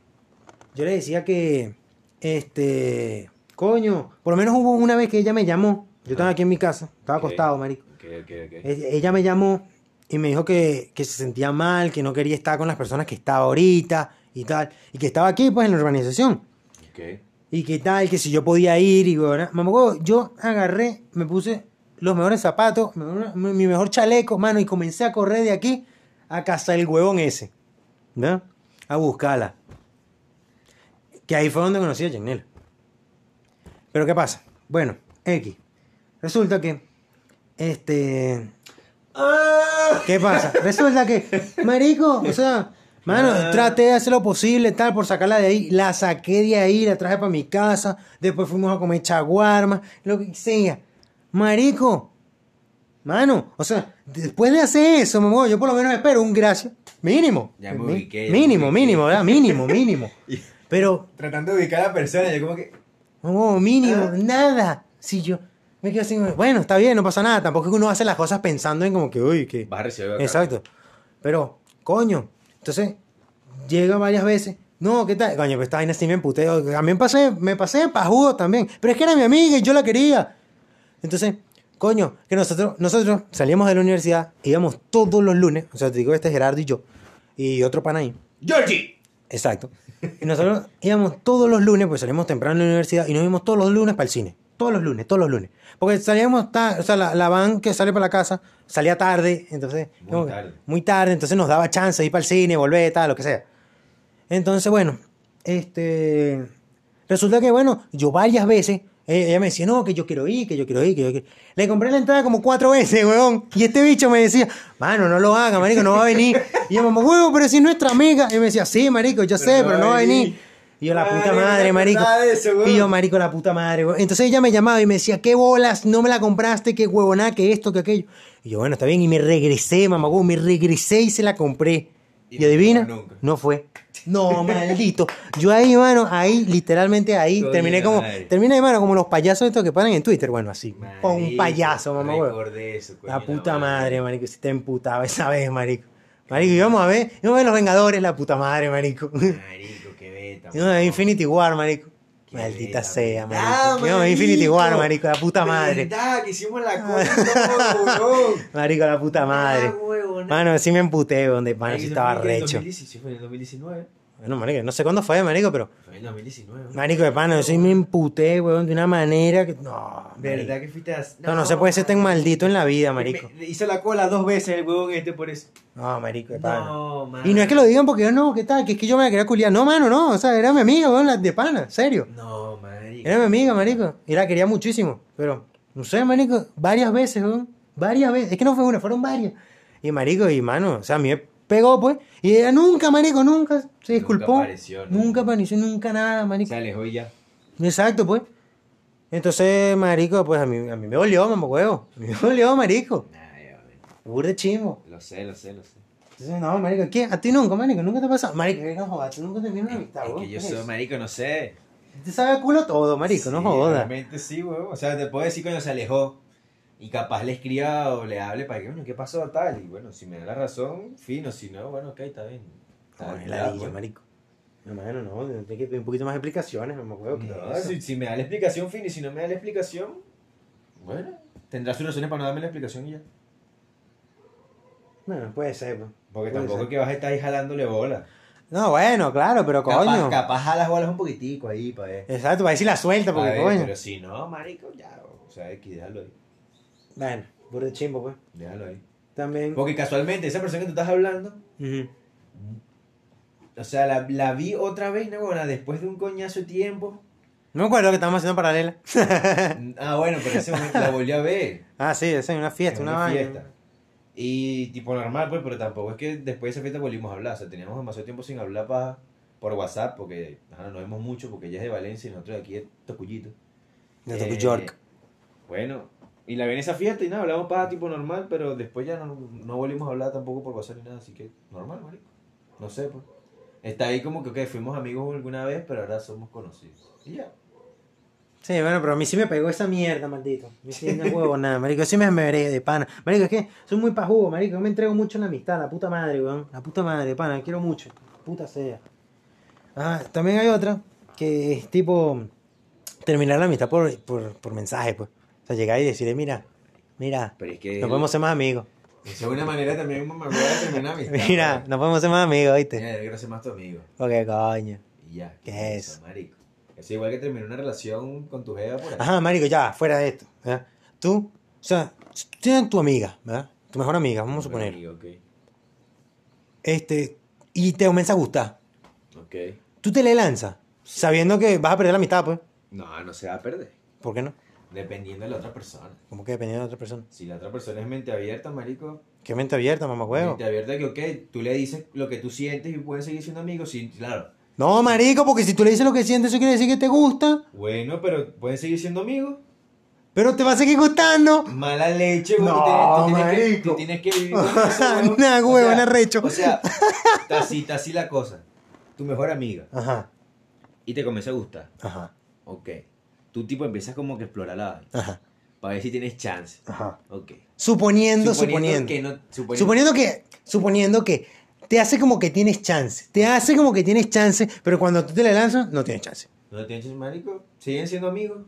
yo le decía que, este, coño, por lo menos hubo una vez que ella me llamó. Yo estaba aquí en mi casa, estaba acostado, marico. Ok, ok, ok. E- Ella me llamó y me dijo que, que se sentía mal, que no quería estar con las personas que estaba ahorita y tal. Y que estaba aquí, pues, en la urbanización. Ok. Y que tal, que si yo podía ir y, bueno, mamá, huevo, yo agarré, me puse los mejores zapatos, mi mejor chaleco, mano, y comencé a correr de aquí a casa del huevón ese. ¿No? A buscarla. Que ahí fue donde conocí a Janela. Pero ¿qué pasa? Bueno, X. Resulta que, este... ¿Qué pasa? Resulta que, marico, o sea, mano, Ah. traté de hacer lo posible, tal, por sacarla de ahí. La saqué de ahí, la traje para mi casa. Después fuimos a comer chaguarma, lo que sea. Marico, mano, o sea, después de hacer eso, mamá, yo por lo menos espero un gracias. Mínimo. Ya me ubiqué, ya mínimo, me ubiqué. mínimo, ¿verdad? Mínimo, mínimo. [LAUGHS] Pero, Tratando de ubicar a la persona, yo como que. no, mínimo, Ah. nada. Si yo me quedo así, bueno, está bien, no pasa nada. Tampoco es que uno hace las cosas pensando en como que, uy, que. Vas a recibir acá. Exacto. Pero, coño, entonces, llega varias veces. No, ¿qué tal? Coño, pues esta vaina sí me emputé. También pasé, me pasé pajudo también. Pero es que era mi amiga y yo la quería. Entonces, coño, que nosotros, nosotros salíamos de la universidad, íbamos todos los lunes. O sea, te digo, este Gerardo y yo. Y otro pana ahí. ¡Georgie! Exacto. Y nosotros íbamos todos los lunes, pues salíamos temprano en la universidad y nos íbamos todos los lunes para el cine. Todos los lunes, todos los lunes. Porque salíamos, ta- o sea, la, la van que sale para la casa salía tarde, entonces. Muy tarde. Muy tarde, entonces nos daba chance de ir para el cine, volver, tal, lo que sea. Entonces, bueno, este. Resulta que, bueno, yo varias veces, eh, ella me decía, no, que yo quiero ir, que yo quiero ir, que yo quiero Le compré la entrada como cuatro veces, weón. Y este bicho me decía, mano, no lo haga, marico, no va a venir. Y yo, mamá, huevo, pero si es nuestra amiga. Y me decía, sí, marico, yo sé, pero no va a venir. Y yo, la puta Madre, marico. eso. Y yo, marico, la puta madre. Entonces ella me llamaba y me decía, ¿qué bolas? No me la compraste, qué huevona, que esto, que aquello. Y yo, bueno, está bien. Y me regresé, mamá, huevo, me regresé y se la compré. Y adivina, no fue. No, [LAUGHS] maldito. Yo ahí, mano, ahí, literalmente ahí, terminé como, madre. terminé, mano, como los payasos estos que paran en Twitter. Bueno, así. Con un Marico, payaso, mamá, eso, coño, La puta madre. madre, marico, si te emputaba esa vez, marico. Marico, íbamos a ver, íbamos a ver los Vengadores, la puta madre, marico. Marico, a ver Infinity War, marico. Maldita sea, marico. Íbamos a ver Infinity. War, marico, la puta madre. verdad que hicimos la [LAUGHS] cosa. Marico, la puta madre. Ah, huevona. Mano, sí me emputé, donde, mano, sí estaba recho. 2010, Fue en el 2019. Bueno, marico, no sé cuándo fue, marico, pero... Fue en el 2019. weón. Marico, de pana, yo sí me emputé, weón, de una manera que... No, ¿Verdad marico. que fuiste a... No, no se puede ser tan maldito en la vida, marico. Me- hizo la cola dos veces el huevón este por eso. No, marico, de pana. No, man. Y no es que lo digan porque yo no, ¿qué tal? Que es que yo me la quería culiar. No, mano, no. O sea, era mi amiga, weón, la de pana, serio. No, marico. Era mi amiga, marico. Y la quería muchísimo. Pero, no sé, marico, varias veces, weón. Varias veces. Es que no fue una, fueron varias. Y marico, y mano, o sea, a mí me pegó, pues. Y ella nunca, marico, nunca se disculpó. apareció, ¿no? Nunca apareció, nunca nada, marico. Se alejó y ya. Exacto, pues. Entonces, marico, pues a mí, a mí me dolió, mamá huevo. A mí me dolió, marico. Burde chimo. Lo sé, lo sé, lo sé. Entonces, no, marico, ¿qué? ¿A ti nunca, marico? ¿Nunca te ha pasado? Marico, que no jodas, tú nunca terminas una amistad, Es weón. que yo ¿qué soy, es? marico, no sé. Te sabe culo todo, marico, no jodas. Realmente sí, weón. O sea, te puedo decir cuando se alejó y capaz le escriba o le hable para que, bueno, ¿qué pasó tal? Y bueno, si me da la razón, fino. Si no, bueno, ok, está bien. Está bien, ya, ladilla, pues. marico. No, mano, no, tiene que pedir un poquito más de explicaciones, no me acuerdo que No, eso. si, si me da la explicación, fin, y si no me da la explicación, bueno, tendrá sus razones para no darme la explicación y ya. Bueno, puede ser, pues. Porque Puede tampoco ser. es que vas a estar ahí jalándole bola. No, bueno, claro, pero Capaz, coño. capaz jalas bolas un poquitico ahí para ver. Exacto, para decir la suelta, porque ver, coño. Pero si no, marico, ya, o sea, X, déjalo ahí. Bueno, burro de chimbo, pues. Déjalo ahí. También. Porque casualmente, esa persona que tú estás hablando, o sea, la, la vi otra vez, ¿no? Bueno, después de un coñazo de tiempo. No me acuerdo que estábamos haciendo paralela. [LAUGHS] ah, bueno, pero ese momento la volví a ver. ah, sí, esa es una fiesta, en una, una fiesta. Y tipo normal, pues, pero tampoco es que después de esa fiesta volvimos a hablar. O sea, teníamos demasiado tiempo sin hablar pa- por WhatsApp, porque ajá, no nos vemos mucho, porque ella es de Valencia y nosotros de aquí de Tocuyito. De Eh, New York. Bueno, y la vi en esa fiesta y nada, hablamos para tipo normal, pero después ya no, no volvimos a hablar tampoco por WhatsApp ni nada, así que normal, marico. No sé, pues. Está ahí como que, ok, fuimos amigos alguna vez, pero ahora somos conocidos. Y ya. Sí, bueno, pero a mí sí me pegó esa mierda, maldito. A mí sí no huevo nada, marico. Sí me veré de pana. Marico, es que soy muy pajugo, marico. Yo me entrego mucho en la amistad, la puta madre, weón. La puta madre, pana, quiero mucho. Puta sea. Ajá, también hay otra que es tipo terminar la amistad por, por, por mensaje, pues. Sea, llegar y decirle, mira, mira, Pero es que. no podemos ser más amigos. Esa es una manera también, de terminar [LAUGHS] amistad. Mira, no podemos ser más amigos, ¿viste? Mira, yo quiero ser más tu amigo. Porque coño. Y ya. ¿Qué es? marico? Es igual que terminar una relación con tu jefa por ahí. Ajá, marico, ya, fuera de esto. ¿verdad? Tú, o sea, tú tienes tu amiga, ¿verdad? Tu mejor amiga, vamos a suponer. amigo, ok. Este, y te comienza a gustar. Ok. Tú te le lanzas, sabiendo que vas a perder la mitad, pues. No, no se va a perder. ¿Por qué no? Dependiendo de la otra persona. Como que dependiendo de otra persona. Si la otra persona es mente abierta, marico, ¿Qué mente abierta, mamá huevo? mente abierta que, ok, tú le dices lo que tú sientes y pueden seguir siendo amigos, sí, claro. No, marico, porque si tú le dices lo que sientes, eso quiere decir que te gusta, Bueno, pero pueden seguir siendo amigos. pero te va a seguir gustando. Mala leche, güey. No, tú tienes, tú tienes que, marico. tú tienes que vivir con eso, [LAUGHS] weón. Nah, O sea, arrecho. O sea, [LAUGHS] está así, está así la cosa. Tu mejor amiga. Ajá, Y te comienza a gustar. ajá, Ok. Tú tipo empiezas como que a explorar la ajá, para ver si tienes chance. ajá. Ok. Suponiendo, suponiendo. que no suponiendo, Suponiendo que, suponiendo que te hace como que tienes chance. Te hace como que tienes chance, pero cuando tú te le lanzas, no tienes chance. no tienes chance, marico, siguen siendo amigos.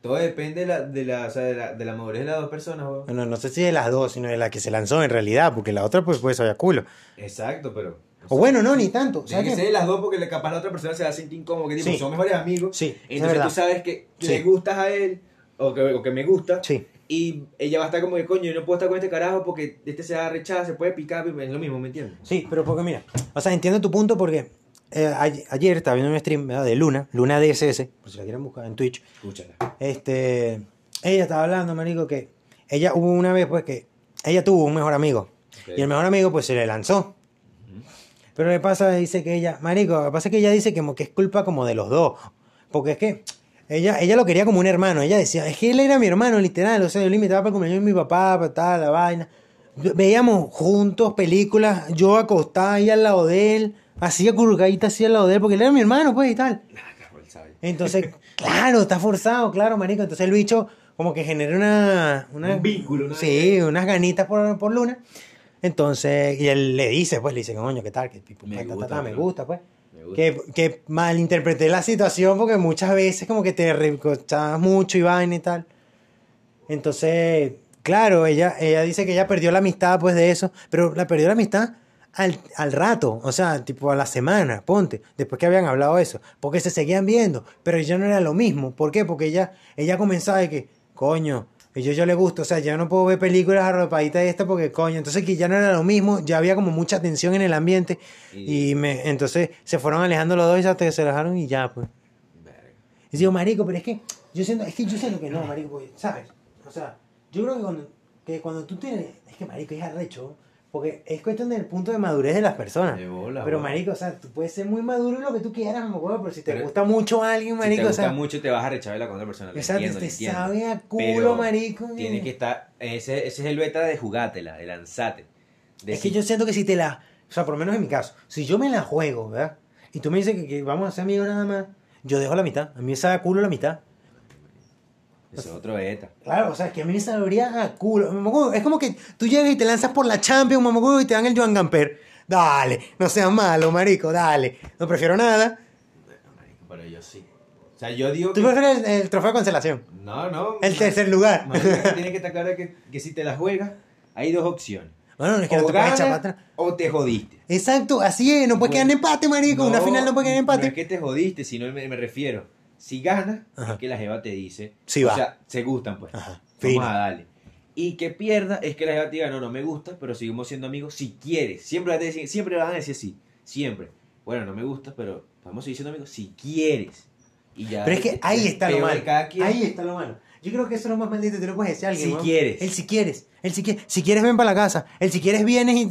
Todo depende de la, de la, o sea, de la, de la madurez de las dos personas, weón. Bueno, no sé si de las dos, sino de la que se lanzó en realidad, porque la otra pues puede saber culo. Exacto, pero. O bueno, no, ni tanto. Tiene que ¿sabes ser las dos porque le- capaz la otra persona se va a sentir incómodo, que tipo, Sí. son mejores amigos. Sí, es Entonces tú sabes que Sí. le gustas a él o que, o que me gusta. Sí. Y ella va a estar como que, coño, yo no puedo estar con este carajo porque este se va a rechazar, se puede picar, es lo mismo, ¿me entiendes? Sí, pero porque mira, o sea, entiendo tu punto porque eh, ayer estaba viendo un stream ¿verdad? de Luna, Luna DSS, por si la quieren buscar en Twitch. Escúchala. Este, ella estaba hablando, marico, que ella hubo una vez pues que ella tuvo un mejor amigo y el mejor amigo pues se le lanzó. Pero le pasa, dice que ella, marico, lo que pasa es que ella dice que, como que es culpa como de los dos. Porque es que ella, ella lo quería como un hermano. Ella decía, es que él era mi hermano, literal. O sea, yo le invitaba para el cumpleaños de mi papá, para tal, la vaina. Veíamos juntos películas, yo acostada ahí al lado de él, así acurrucadita así al lado de él, porque él era mi hermano, pues, y tal. Entonces, [LAUGHS] claro, está forzado, claro, marico. Entonces el bicho como que genera una... una Un vínculo, una- Sí, unas ganitas por, por Luna. Entonces, y él le dice, pues, le dice, coño, ¿qué tal? Que Me ta, ta, ta, gusta, ta, me gusta, pues. Que, que malinterpreté la situación porque muchas veces como que te recochabas mucho y vaina y tal. Entonces, claro, ella, ella dice que ella perdió la amistad pues de eso, pero la perdió la amistad al, al rato, o sea, tipo a la semana, ponte, después que habían hablado eso, porque se seguían viendo, pero ya no era lo mismo. ¿Por qué? Porque ella, ella comenzaba de que, coño, y yo, yo le gusto, o sea, ya no puedo ver películas arropaditas de esta porque, coño, entonces que ya no era lo mismo, ya había como mucha tensión en el ambiente Y- y me, entonces se fueron alejando los dos y hasta que se alejaron y ya, pues. Verga. Y digo, marico, pero es que yo siento, es que yo siento que no, [CLEARS THROAT] marico, porque, ¿sabes? O sea, yo creo que cuando, que cuando tú tienes, es que marico es arrecho, porque es cuestión del punto de madurez de las personas. De bola, pero marico, o sea, tú puedes ser muy maduro en lo que tú quieras, me acuerdo, pero si te Pero- gusta mucho a alguien, Si marico, te o gusta sea, mucho, te vas a rechazar la con otra persona. lo entiendo, te sabe a culo, Pero marico. Tiene que estar. Ese, ese es el beta de jugátela, de lanzate. De Es que yo siento que si te la. O sea, por lo menos en mi caso, si yo me la juego, ¿verdad? Y tú me dices que, que vamos a ser amigos nada más, yo dejo la mitad. A mí me sabe a culo la mitad. Eso es otro beta. Claro, o sea, que a mí me sabría a culo. Mamacuevo, Es como que tú llegas y te lanzas por la Champions, mamacuevo, y te dan el Joan Gamper. Dale, no seas malo, marico, dale. No prefiero nada. Bueno, marico, pero yo sí. O sea, yo digo ¿Tú que... prefieres el, el trofeo de cancelación? No, no. El tercer lugar. marico, Tienes que [LAUGHS] estar claro que, que si te la juegas, hay dos opciones. Bueno, es que no o te puedes echar para atrás. o te jodiste. Exacto, así es, no puede quedar en empate, marico. Una final no puede quedar en empate. No es que te jodiste, sino me, me refiero. Si ganas, Ajá. es que la jeva te dice. Sí o va. sea, se gustan, pues. Ajá, Vamos a darle. Y que pierda es que la jeva te diga, no, no me gusta, pero seguimos siendo amigos si quieres. Siempre, a decir- siempre van a decir sí. Siempre. Bueno, no me gusta, pero podemos seguir siendo amigos si quieres. Y ya. Pero es que ahí está lo malo. Ahí está lo malo. Yo creo que eso es lo más maldito, te lo puedes decir a alguien. Si weón. quieres. El si quieres. El si quieres. Si quieres, ven para la casa. El si quieres, vienes y, y-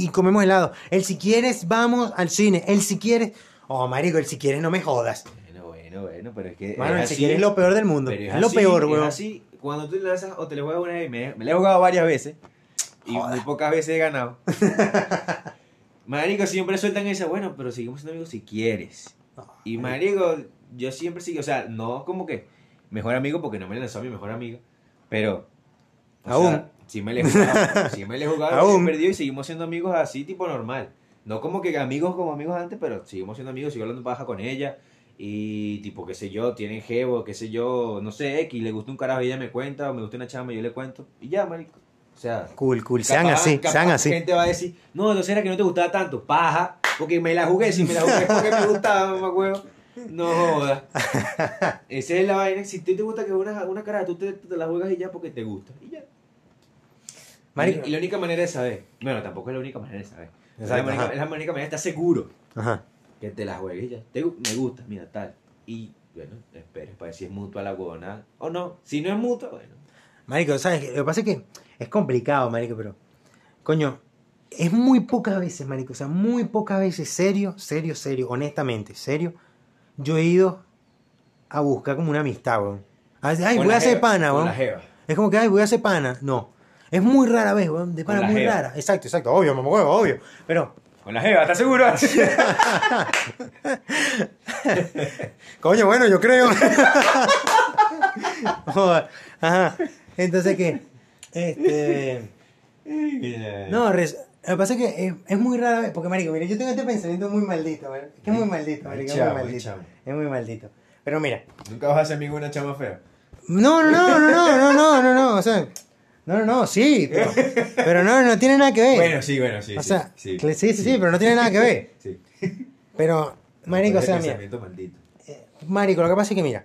y- y comemos helado. El si quieres, vamos al cine. El si quieres. Oh, marico, el si quieres, no me jodas. Bueno, bueno, bueno, pero es que. Es el si quieres es lo peor del mundo. Pero Es, lo así, peor, es weón. así, cuando tú le lanzas o te le juegas una vez, me, me la he jugado varias veces y Joda. muy pocas veces he ganado. [LAUGHS] marico, siempre sueltan esa, bueno, pero seguimos siendo amigos si quieres. Y marico, yo siempre sigo, o sea, no como que mejor amigo porque no me lanzó a mi mejor amigo, pero Aún. sea, sí me le he jugado, sí me le he jugado, Aún. perdido y seguimos siendo amigos así tipo normal. No como que amigos como amigos antes, pero seguimos siendo amigos, sigo hablando paja con ella. Y tipo, qué sé yo, tienen jevo, qué sé yo, no sé, X, le gusta un carajo y ella me cuenta, o me gusta una chama y yo le cuento. Y ya, marico. O sea, Cool, cool. Sean así, sean así. gente va a decir, no, entonces era que no te gustaba tanto, paja, porque me la jugué, si me la jugué porque me gustaba, mamá huevo. No jodas. [LAUGHS] Esa es la vaina. Si a ti te gusta que una, una cara, tú te, te la juegas y ya porque te gusta. Y ya. Marico. Y la única manera de saber. Bueno, tampoco es la única manera de saber. Es la, única, es la única manera de estar seguro Ajá. Que te la juegues y ya. Te me gusta, mira, tal. Y bueno, esperes para ver si es mutua la huevona o no. Si no es mutua, bueno. Marico, ¿sabes? Lo que pasa es que es complicado, marico, pero... Coño, es muy pocas veces, marico. O sea, muy pocas veces, serio, serio, serio, honestamente, serio. Yo he ido a buscar como una amistad, weón. Ay, Con voy a hacer pana, weón. Es como que, ay, voy a hacer pana. No. Es muy rara vez, weón. De pana muy jeva. rara. Exacto, exacto. Obvio, mamá obvio. Pero, Con la jeva, ¿estás seguro? [LAUGHS] coño, bueno, yo creo. [LAUGHS] Joder. Ajá. Entonces, ¿qué? Este... No, res- lo que pasa es que es, es muy rara vez, porque marico, mira, yo tengo este pensamiento muy maldito, ¿verdad? Es que es muy maldito, marico, es muy maldito. Es muy maldito. Pero mira, Nunca vas a ser amigo de una chama fea. no, no, no, no, no, no, no, no, no, o sea, no, no, no, sí, pero, pero no, no tiene nada que ver. Bueno, sí, bueno, sí. o sí, sea, sí, sí, sí, sí, pero no tiene nada que ver. Sí. Pero, marico, o sea, mira, eh, marico, lo que pasa es que mira,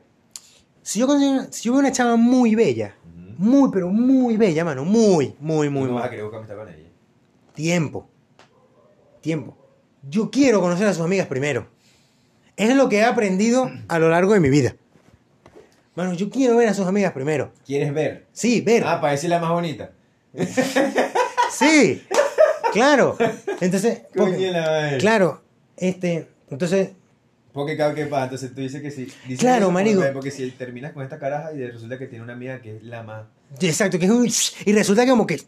si yo consigo, si yo veo una chava muy bella, muy, pero muy bella, mano, muy, muy, muy, no muy. vas a querer buscar amistad con ella. Tiempo. Tiempo. Yo quiero conocer a sus amigas primero. Es lo que he aprendido a lo largo de mi vida. Mano, yo quiero ver a sus amigas primero. ¿Quieres ver? Sí, ver. Ah, para decir la más bonita. Sí. Claro. Entonces, [LAUGHS] porque- la claro, este, entonces, Porque claro, ¿qué pasa? Entonces tú dices que sí. Dices Claro, eso marico. Porque, porque si terminas con esta caraja y resulta que tiene una amiga que es la más... exacto, que es un y resulta que como que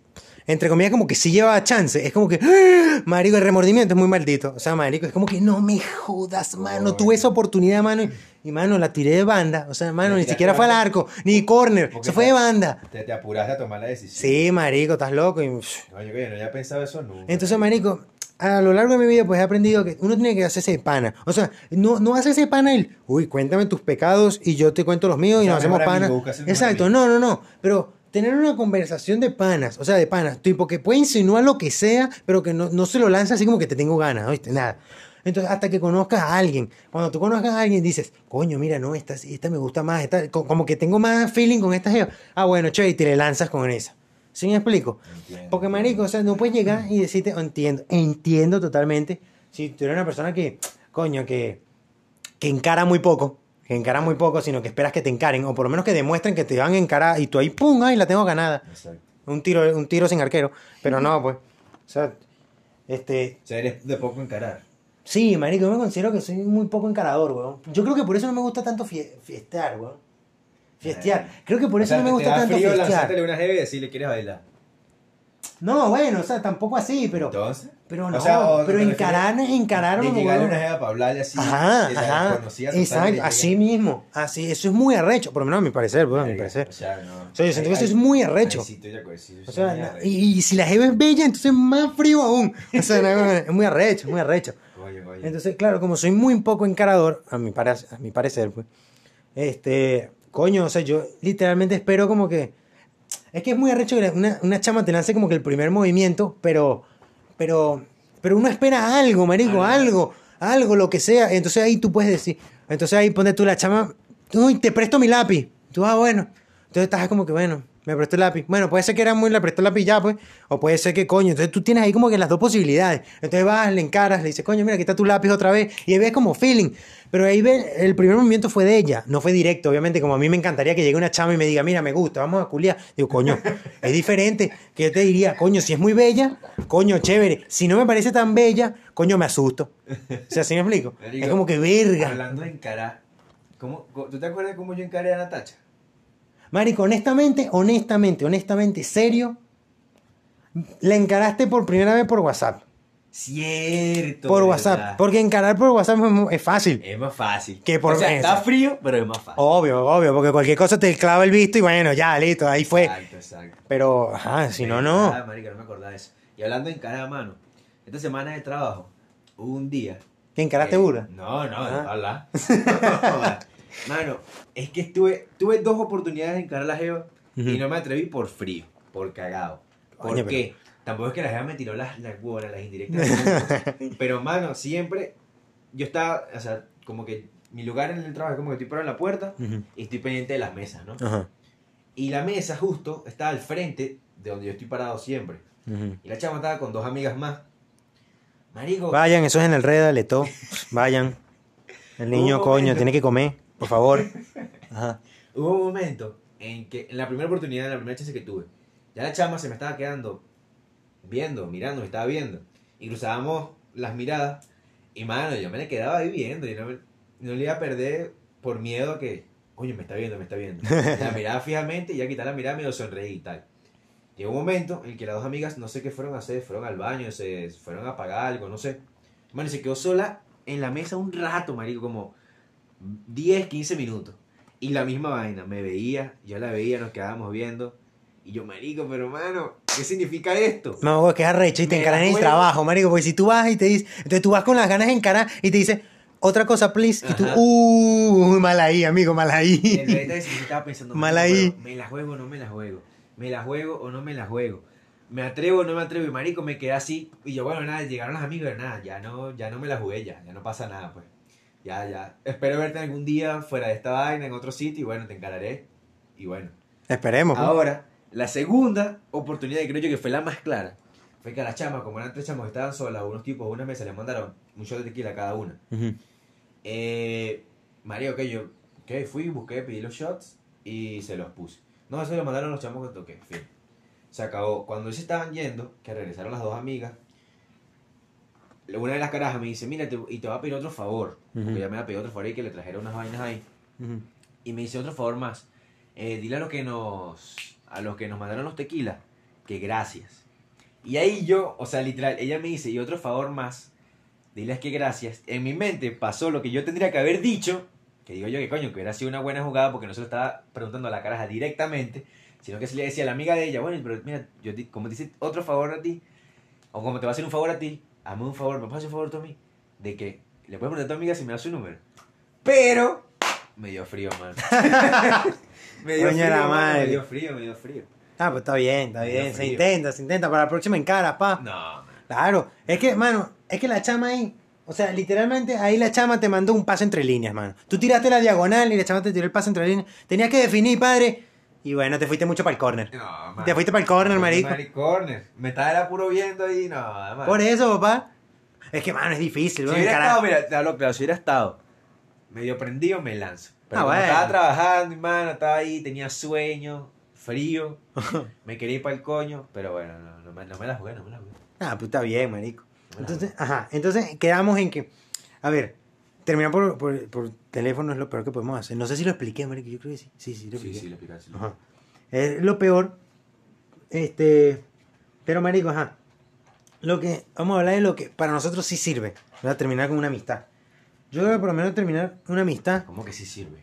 entre comillas como que sí lleva chance, es como que ¡ah! marico, el remordimiento es muy maldito. O sea, marico, es como que no me jodas, mano, tuve esa oportunidad, mano, y, y, mano la tiré de banda, o sea, mano, ni siquiera fue al arco, ni corner, se fue de banda. Te, te apuraste a tomar la decisión. Sí, marico, estás loco. Y... No, yo no había pensado eso nunca. Entonces, marico, a lo largo de mi vida, pues he aprendido que uno tiene que hacerse de pana. O sea, no, no hacerse de pana el, uy, cuéntame tus pecados y yo te cuento los míos y O sea, nos hacemos pana. amigo, Exacto, no, no, no. Pero tener una conversación de panas, o sea, de panas, tipo que puede insinuar lo que sea, pero que no, no se lo lanza así como que te tengo ganas, ¿oíste? Nada. Entonces, hasta que conozcas a alguien. Cuando tú conozcas a alguien, dices, coño, mira, no, esta, esta me gusta más, esta, co- como que tengo más feeling con esta jeva. Ah, bueno, chévere, y te le lanzas con esa. ¿Sí me explico? Entiendo. Porque, marico, o sea, no puedes llegar y decirte, "Oh, entiendo, entiendo totalmente. Si tú eres una persona que, coño, que, que encara muy poco, que encara muy poco, sino que esperas que te encaren, o por lo menos que demuestren que te van a encarar y tú ahí, pum, ay, la tengo ganada. Exacto. Un tiro, un tiro sin arquero. Pero no, pues. O sea, este. O sea, eres de poco encarar. Sí, marico, yo me considero que soy muy poco encarador, weón. Yo creo que por eso no me gusta tanto fie- fiestear, weón. Fiestear. Creo que por O eso sea, no me te gusta da tanto frío fiestear. una jeve y decirle quieres bailar. No, bueno, o sea, tampoco así, pero. Entonces. Pero O no, sea, ¿o pero te encarar, encarar, De como, llegarle a una jeva para hablarle así. Ajá, que ajá. Exacto, así mismo. Así, eso es muy arrecho, por lo menos a mi parecer, bueno, a mi parecer. O sea, no. O sea, yo siento que eso es muy arrecho. O sea, y, y si la jeva es bella, entonces más frío aún. O sea, no, es muy arrecho, muy arrecho. Entonces, claro, como soy muy poco encarador, a mi, pare- a mi parecer, pues, este, coño, o sea, yo literalmente espero como que, es que es muy arrecho que una, una chama te lance como que el primer movimiento, pero, pero, pero uno espera algo, marico, algo, algo, lo que sea, entonces ahí tú puedes decir, entonces ahí pones tú la chama, uy, te presto mi lápiz, tú, ah, bueno, entonces estás como que, bueno, me prestó el lápiz. Bueno, puede ser que era muy, le prestó el lápiz ya, pues. O puede ser que, coño. Entonces tú tienes ahí como que las dos posibilidades. Entonces vas, le encaras, le dices, coño, mira, aquí está tu lápiz otra vez. Y ahí ves como feeling. Pero ahí ve, el primer movimiento fue de ella. No fue directo, obviamente. Como a mí me encantaría que llegue una chama y me diga, mira, me gusta, vamos a culiar. Digo, coño, [LAUGHS] es diferente. Que yo te diría, coño, si es muy bella, coño, chévere. Si no me parece tan bella, coño, me asusto. O sea, ¿sí me explico? [LAUGHS] Es como que verga. Hablando de encarar, ¿cómo, co- ¿tú te acuerdas cómo yo encaré a Natacha? Marico, honestamente, honestamente, honestamente, serio, la encaraste por primera vez por WhatsApp. Cierto. Por ¿verdad? WhatsApp. Porque encarar por WhatsApp es fácil. Es más fácil. Que por o sea, está frío, pero es más fácil. Obvio, obvio, porque cualquier cosa te clava el visto y bueno, ya, listo, ahí fue. Exacto, exacto. Pero, ajá, si no, Ah, no. marica, no me acordaba de eso. Y hablando de encarar a mano, esta semana de trabajo, hubo un día. ¿Que encaraste burda? No, no, Ah. [LAUGHS] Mano, es que estuve, tuve dos oportunidades de encarar a la Jeva y no me atreví por frío, por cagado. ¿Por qué? Tampoco es que la Jeva me tiró las, las las indirectas. [LAUGHS] pero, mano, siempre yo estaba, o sea, como que mi lugar en el trabajo es como que estoy parado en la puerta y estoy pendiente de las mesas, ¿no? Ajá. Y la mesa justo está al frente de donde yo estoy parado siempre. Y la chama estaba con dos amigas más. Marico, Vayan, eso es en el Reda, Leto. [LAUGHS] Vayan. El niño, coño, momento. tiene que comer, por favor. [LAUGHS] Ajá. hubo un momento en que, en la primera oportunidad, en la primera chance que tuve, ya la chama se me estaba quedando viendo, mirando, me estaba viendo. Y cruzábamos las miradas. Y mano, yo me le quedaba ahí viendo. Y no, me- no le iba a perder por miedo a que, coño, me está viendo, me está viendo. [LAUGHS] La miraba fijamente y ya quitar la mirada medio sonreí y tal. Llegó un momento en que las dos amigas, no sé qué fueron a hacer, fueron al baño, se fueron a pagar algo, no sé. Mano, y se quedó sola en la mesa un rato, marico, como 10, 15 minutos. Y la misma vaina, me veía, yo la veía, nos quedábamos viendo. Y yo, marico, pero mano, ¿qué significa esto? No, que arrecho y te encaran en el trabajo, marico. Porque si tú vas y te dices, entonces tú vas con las ganas de encarar y te dice, otra cosa, please. Y tú, uh, mal ahí, amigo, mal ahí. realidad sí, yo estaba pensando, Mal ahí. ¿me la juego o no me la juego? ¿Me la juego o no me la juego? ¿Me atrevo o no me atrevo? Y marico, me quedé así. Y yo, bueno, nada, llegaron los amigos, nada, ya no, ya no me la jugué, ya, ya no pasa nada, pues. Ya, ya. Espero verte algún día fuera de esta vaina, en otro sitio, y bueno, te encararé. Y bueno. Esperemos. pues. Ahora, la segunda oportunidad, y creo yo que fue la más clara, fue que a la chama, como eran tres chamos que estaban solas, unos tipos, una mesa, les mandaron un shot de tequila a cada una. Ujú. Eh, Mario, que yo que fui, busqué, pedí los shots y se los puse. No, eso lo mandaron los chamos que toqué, fin. Se acabó. Cuando ellos estaban yendo, que regresaron las dos amigas, una de las carajas me dice, mira, te- y te voy a pedir otro favor. Ujú. Porque ya me había pedido otro favor y que le trajera unas vainas ahí. Y me dice otro favor más. Eh, dile a los que nos a los que nos mandaron los tequilas que gracias. Y ahí yo, o sea, literal, ella me dice, y otro favor más, diles que gracias. En mi mente pasó lo que yo tendría que haber dicho, que digo yo que coño, que hubiera sido una buena jugada porque no se lo estaba preguntando a la caraja directamente, sino que se le decía a la amiga de ella, bueno, pero mira, yo como te hice otro favor a ti, o como te va a hacer un favor a ti, hazme un favor, me hacer un favor mí, de que le puedes preguntar a tu amiga si me da su número. Pero me dio frío, man. [LAUGHS] me dio frío, la madre. me dio frío, me dio frío. Ah, pues está bien, está bien. Se intenta, se intenta. Para la próxima encaras, pa. No, man. Claro. Es que, mano, es que la chama ahí. O sea, literalmente ahí la chama te mandó un pase entre líneas, mano. Tú tiraste la diagonal y la chama te tiró el pase entre líneas. Tenías que definir, padre. Y bueno, te fuiste mucho para el corner. No, man. Te fuiste para el corner, marico. Marico. corner. Me estaba puro viendo ahí, no, man. Por eso, papá. Es que, mano, es difícil, Si hubiera estado, mira, te hablo claro, si hubiera estado medio prendido, me lanzo. Pero Ah, como bueno. estaba trabajando, hermano, estaba ahí, tenía sueño, frío, [LAUGHS] me quería ir para el coño, pero bueno, no, no, me, no me la jugué, no me la jugué. Ah, pues está bien, marico. Entonces, ajá. Entonces quedamos en que. A ver, terminar por, por, por teléfono es lo peor que podemos hacer. No sé si lo expliqué, marico. Yo creo que sí. Sí, sí, lo Sí, expliqué. sí, lo explicaste. Ajá. Es lo peor. Este. Pero, marico, ajá. Lo que, vamos a hablar de lo que para nosotros sí sirve. ¿verdad? Terminar con una amistad. Yo creo que por lo menos terminar una amistad. ¿Cómo que sí sirve?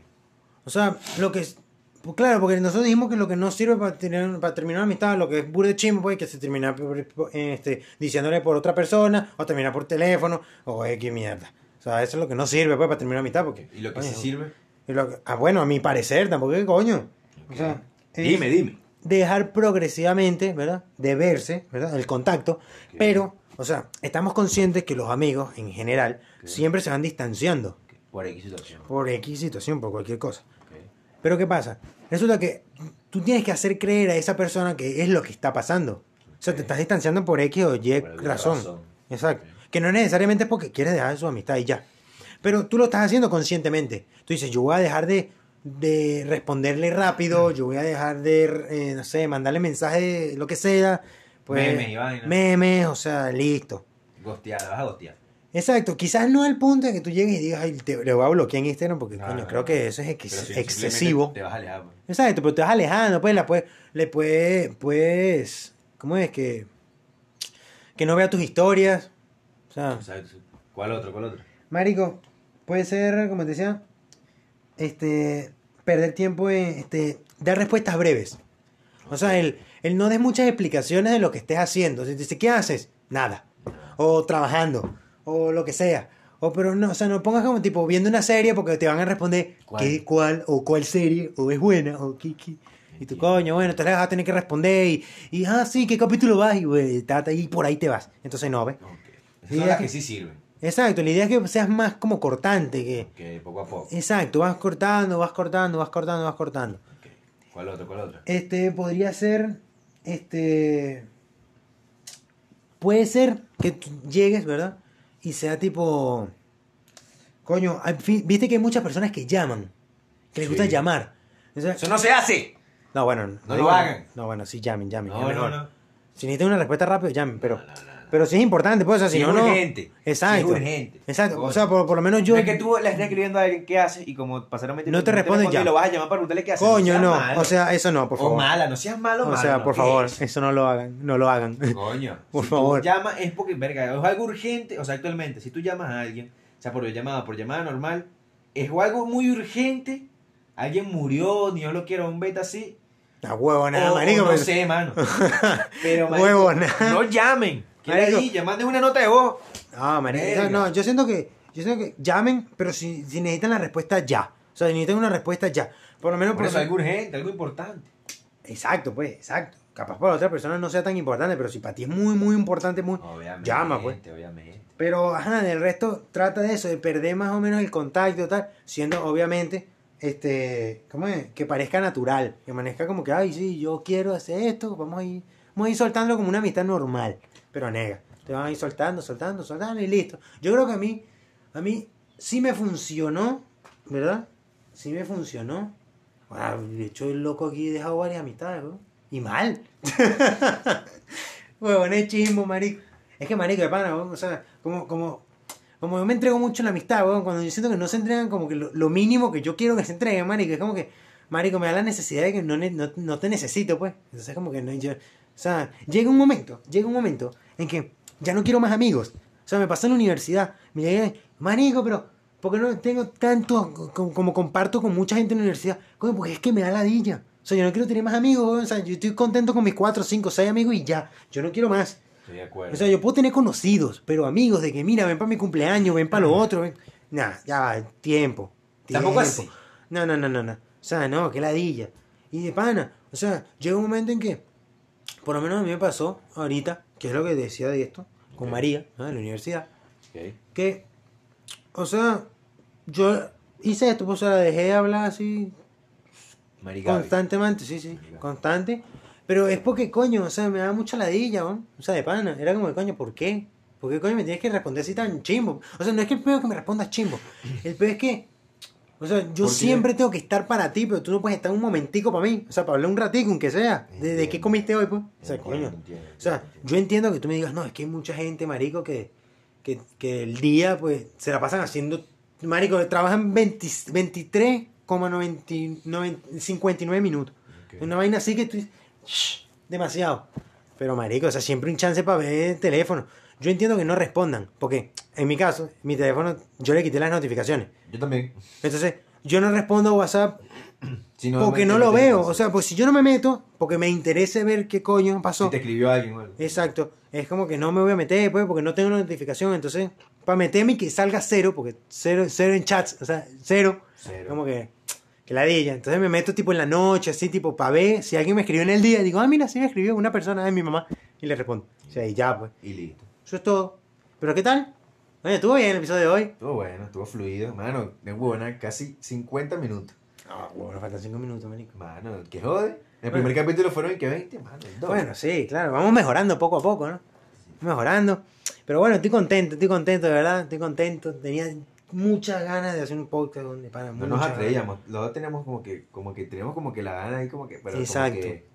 O sea, lo que es. Pues claro, porque nosotros dijimos que lo que no sirve para, tener, para terminar una amistad, lo que es burde chimbo, pues que se termina por- por- este, diciéndole por otra persona, o terminar por teléfono, o X mierda. Sea, eso es lo que no sirve pues, para terminar una amistad. Porque, ¿Y lo que sí sirve? y lo que- ah, bueno, a mi parecer, tampoco es coño. O sea, es Dime, dime. dejar progresivamente, ¿verdad? De verse, ¿verdad? El contacto. Pero, o sea, estamos conscientes que los amigos, en general, siempre se van distanciando. Por X situación. Por X situación, por cualquier cosa. Pero ¿qué pasa? Resulta que tú tienes que hacer creer a esa persona que es lo que está pasando. O sea, te estás distanciando por X o Y Por alguna razón. razón. Exacto. Que no necesariamente es porque quieres dejar su amistad y ya. Pero tú lo estás haciendo conscientemente. Tú dices, yo voy a dejar de, de responderle rápido, yo voy a dejar de, eh, no sé, mandarle mensajes, lo que sea. Pues, Memes y vaina. Memes, o sea, listo. Gostear, la vas a gostear. Exacto, quizás no al punto de que tú llegues y digas, ay, te, le voy a bloquear en Instagram porque, No, coño, no, creo no. que eso es ex- Pero si excesivo. Te vas a alejar. pues. Exacto, pero te vas alejando, pues, la puedes, le puedes, pues, ¿cómo es? Que, que no vea tus historias. O sea, Exacto. ¿Cuál otro? ¿Cuál otro? marico, puede ser, como te decía, este, perder tiempo en, este, dar respuestas breves. O sea, el, el no des muchas explicaciones de lo que estés haciendo. Si te dice, ¿qué haces? Nada. O trabajando, o lo que sea. O pero no, o sea, no pongas como tipo viendo una serie porque te van a responder ¿Cuál? qué, cuál, o cuál serie, o es buena, o qué, qué. Y tú, Entiendo. coño, bueno, entonces vas a tener que responder y, y ah, sí, ¿qué capítulo vas? Y, tata, y por ahí te vas. Entonces no, ¿ves? Son las que- que sí sirven. Exacto, la idea es que seas más como cortante, que... Que poco a poco. Exacto, vas cortando, vas cortando, vas cortando, vas cortando. ¿Cuál otro? ¿Cuál otro? Este podría ser, este, puede ser que tú llegues, ¿verdad? Y sea tipo, coño, viste que hay muchas personas que llaman, que les gusta llamar. O sea, ¡Eso no se hace! no, bueno, No lo hagan. No, bueno, sí llamen, llamen. No, es no, no. Si necesitan una respuesta rápido, llamen, pero, no. Pero sí es importante, pues, sea, si no, es no. urgente. Exacto. Si es urgente. Exacto, o sea, por, por lo menos yo. No es que tú le estás escribiendo a alguien qué hace y como pasaron 20 No te responde ya. y lo vas a llamar para preguntarle qué hace. Coño, no, malo. o sea, eso no, por favor. O mala, no seas malo, O sea, no, por ¿qué favor, es? eso no lo hagan, no lo hagan. Coño, [LAUGHS] Por si favor. tú llamas es porque, verga, es algo urgente, o sea, actualmente, si tú llamas a alguien, o sea, por llamada, por llamada normal, es algo muy urgente, alguien murió, Dios lo quiera, un beta así, A huevo, nada, o, marico. no pues. sé, mano. [LAUGHS] Pero, marico, Huevo, nada. no llamen, Marico. ahí, manden una nota de voz. Ah, marico. Verga. No, yo siento que, yo siento que llamen, pero si, si necesitan la respuesta ya. O sea, si necesitan una respuesta ya. Por lo menos Por eso algo urgente, algo importante. Exacto, pues, exacto. Capaz para otra persona no sea tan importante, pero si para ti es muy, muy importante, muy. Obviamente, Llama, pues. obviamente. Pero, ajá, del resto trata de eso, de perder más o menos el contacto tal, siendo obviamente, este, ¿cómo es? Que parezca natural, que parezca como que, ay, sí, yo quiero hacer esto, vamos a ir, vamos a ir soltando como una amistad normal, pero nega, te van a ir soltando, soltando, soltando y listo. Yo creo que a mí, a mí sí me funcionó, ¿verdad? Sí me funcionó. Bueno, de hecho, el loco aquí he dejado varias amistades. Y mal. [LAUGHS] Huevón, es chismo, marico. Es que, marico, de pana, o sea, como, como, como yo me entrego mucho en la amistad, weón, cuando yo siento que no se entregan como que lo, lo mínimo que yo quiero que se entreguen, marico, es como que, marico, me da la necesidad de que no, no, no te necesito, pues. Entonces, como que no, yo, o sea, llega un momento, llega un momento en que ya no quiero más amigos. O sea, me pasó en la universidad, me llegué, marico, pero, ¿por qué no tengo tanto como, como comparto con mucha gente en la universidad? Coño, porque es que me da ladilla. O sea, yo no quiero tener más amigos, o sea, yo estoy contento con mis cuatro, cinco, seis amigos y ya. Yo no quiero más. Estoy de acuerdo. O sea, yo puedo tener conocidos, pero amigos de que, mira, ven para mi cumpleaños, ven para lo otro, ven. Nah, ya va, tiempo. Tampoco tiempo. así. No, no, no, no, no. O sea, no, que ladilla. Y de pana, o sea, llega un momento en que, por lo menos a mí me pasó ahorita, que es lo que decía de esto, con. María, ¿no? de la universidad, que, o sea, yo hice esto, pues, o sea, dejé de hablar así constantemente, sí, sí, constante. Pero es porque, coño, o sea, me da mucha ladilla, ¿no? O sea, de pana. Era como, de, coño, ¿por qué? ¿Por qué, coño, me tienes que responder así tan chimbo? O sea, no es que el peor es que me respondas chimbo. El peor es que, o sea, yo siempre tengo que estar para ti, pero tú no puedes estar un momentico para mí. O sea, para hablar un ratico, aunque sea. ¿De, de qué comiste hoy, pues? O sea, Entiendo, coño. entiendo, O sea, yo entiendo que tú me digas, no, es que hay mucha gente, marico, que, que, que el día, pues, se la pasan haciendo, marico, trabajan 20 23,59 minutos. Ok. Una vaina así que tú dices, "Shh, demasiado. Pero marico, o sea, siempre un chance para ver el teléfono. Yo entiendo que no respondan, porque en mi caso, mi teléfono, yo le quité las notificaciones. Yo también. Entonces, yo no respondo a WhatsApp [CLEARS THROAT] Si porque me no lo veo. O sea, pues si yo no me meto, porque me interesa ver qué coño pasó. Si te escribió alguien o algo. Exacto. Es como que no me voy a meter, pues, porque no tengo notificación. Entonces, para meterme y que salga cero, porque cero, cero en chats, o sea, cero. Cero. Como que, que ladilla. Entonces me meto tipo en la noche, así, tipo, para ver si alguien me escribió en el día. Digo, ah, mira, sí me escribió una persona, es mi mamá. Y le respondo. O sea, y ya, pues. Y listo. Eso es todo. ¿Pero qué tal? Oye, estuvo bien el episodio de hoy. Estuvo bueno, estuvo fluido. Mano, de buena, casi 50 minutos. Ah, bueno, faltan cinco minutos, marico. Mano, que jode. El primer capítulo fueron que 20, mano. Bueno, sí, claro, vamos mejorando poco a poco, ¿no? Mejorando. Pero bueno, estoy contento, estoy contento, de verdad, estoy contento. Tenía muchas ganas de hacer un podcast donde para no nos atrevíamos. Los dos teníamos como que, como que teníamos como que la gana ahí, como que, pero Exacto. como que,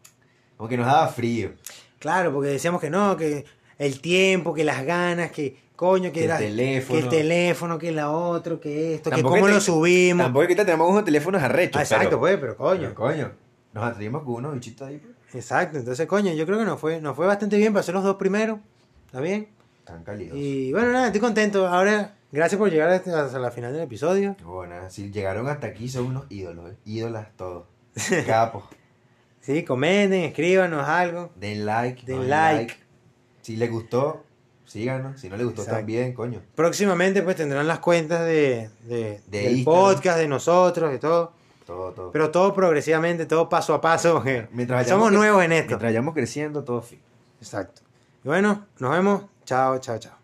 como que nos daba frío. Claro, porque decíamos que no, que el tiempo, que las ganas, que coño, que, el la- teléfono. que el teléfono, que la otro, que esto, Tampoco que cómo te- lo subimos. Tampoco es que tenemos unos teléfonos arrechos. Ah, exacto, pero, pues, pero coño. pero, coño. Nos atrevimos con unos bichitos ahí, pues. Exacto, entonces coño, yo creo que nos fue, nos fue bastante bien para ser los dos primeros. ¿Está bien? Tan cálidos. Y bueno, nada, estoy contento. Ahora, gracias por llegar hasta, la final del episodio. Bueno, si llegaron hasta aquí son unos ídolos, ¿eh? ídolas todos. Capos. [LAUGHS] Sí, comenten, escríbanos algo. Den like. Den like. Si les gustó, síganos. Si no les gustó Exacto. también, coño. Próximamente pues tendrán las cuentas de, de- De del Instagram. podcast, de nosotros, de todo. Todo, todo. Pero todo progresivamente, todo paso a paso, porque Mientras somos nuevos en esto. Mientras vayamos creciendo, todo fin. Exacto. Y bueno, nos vemos. Chao, chao. Chao.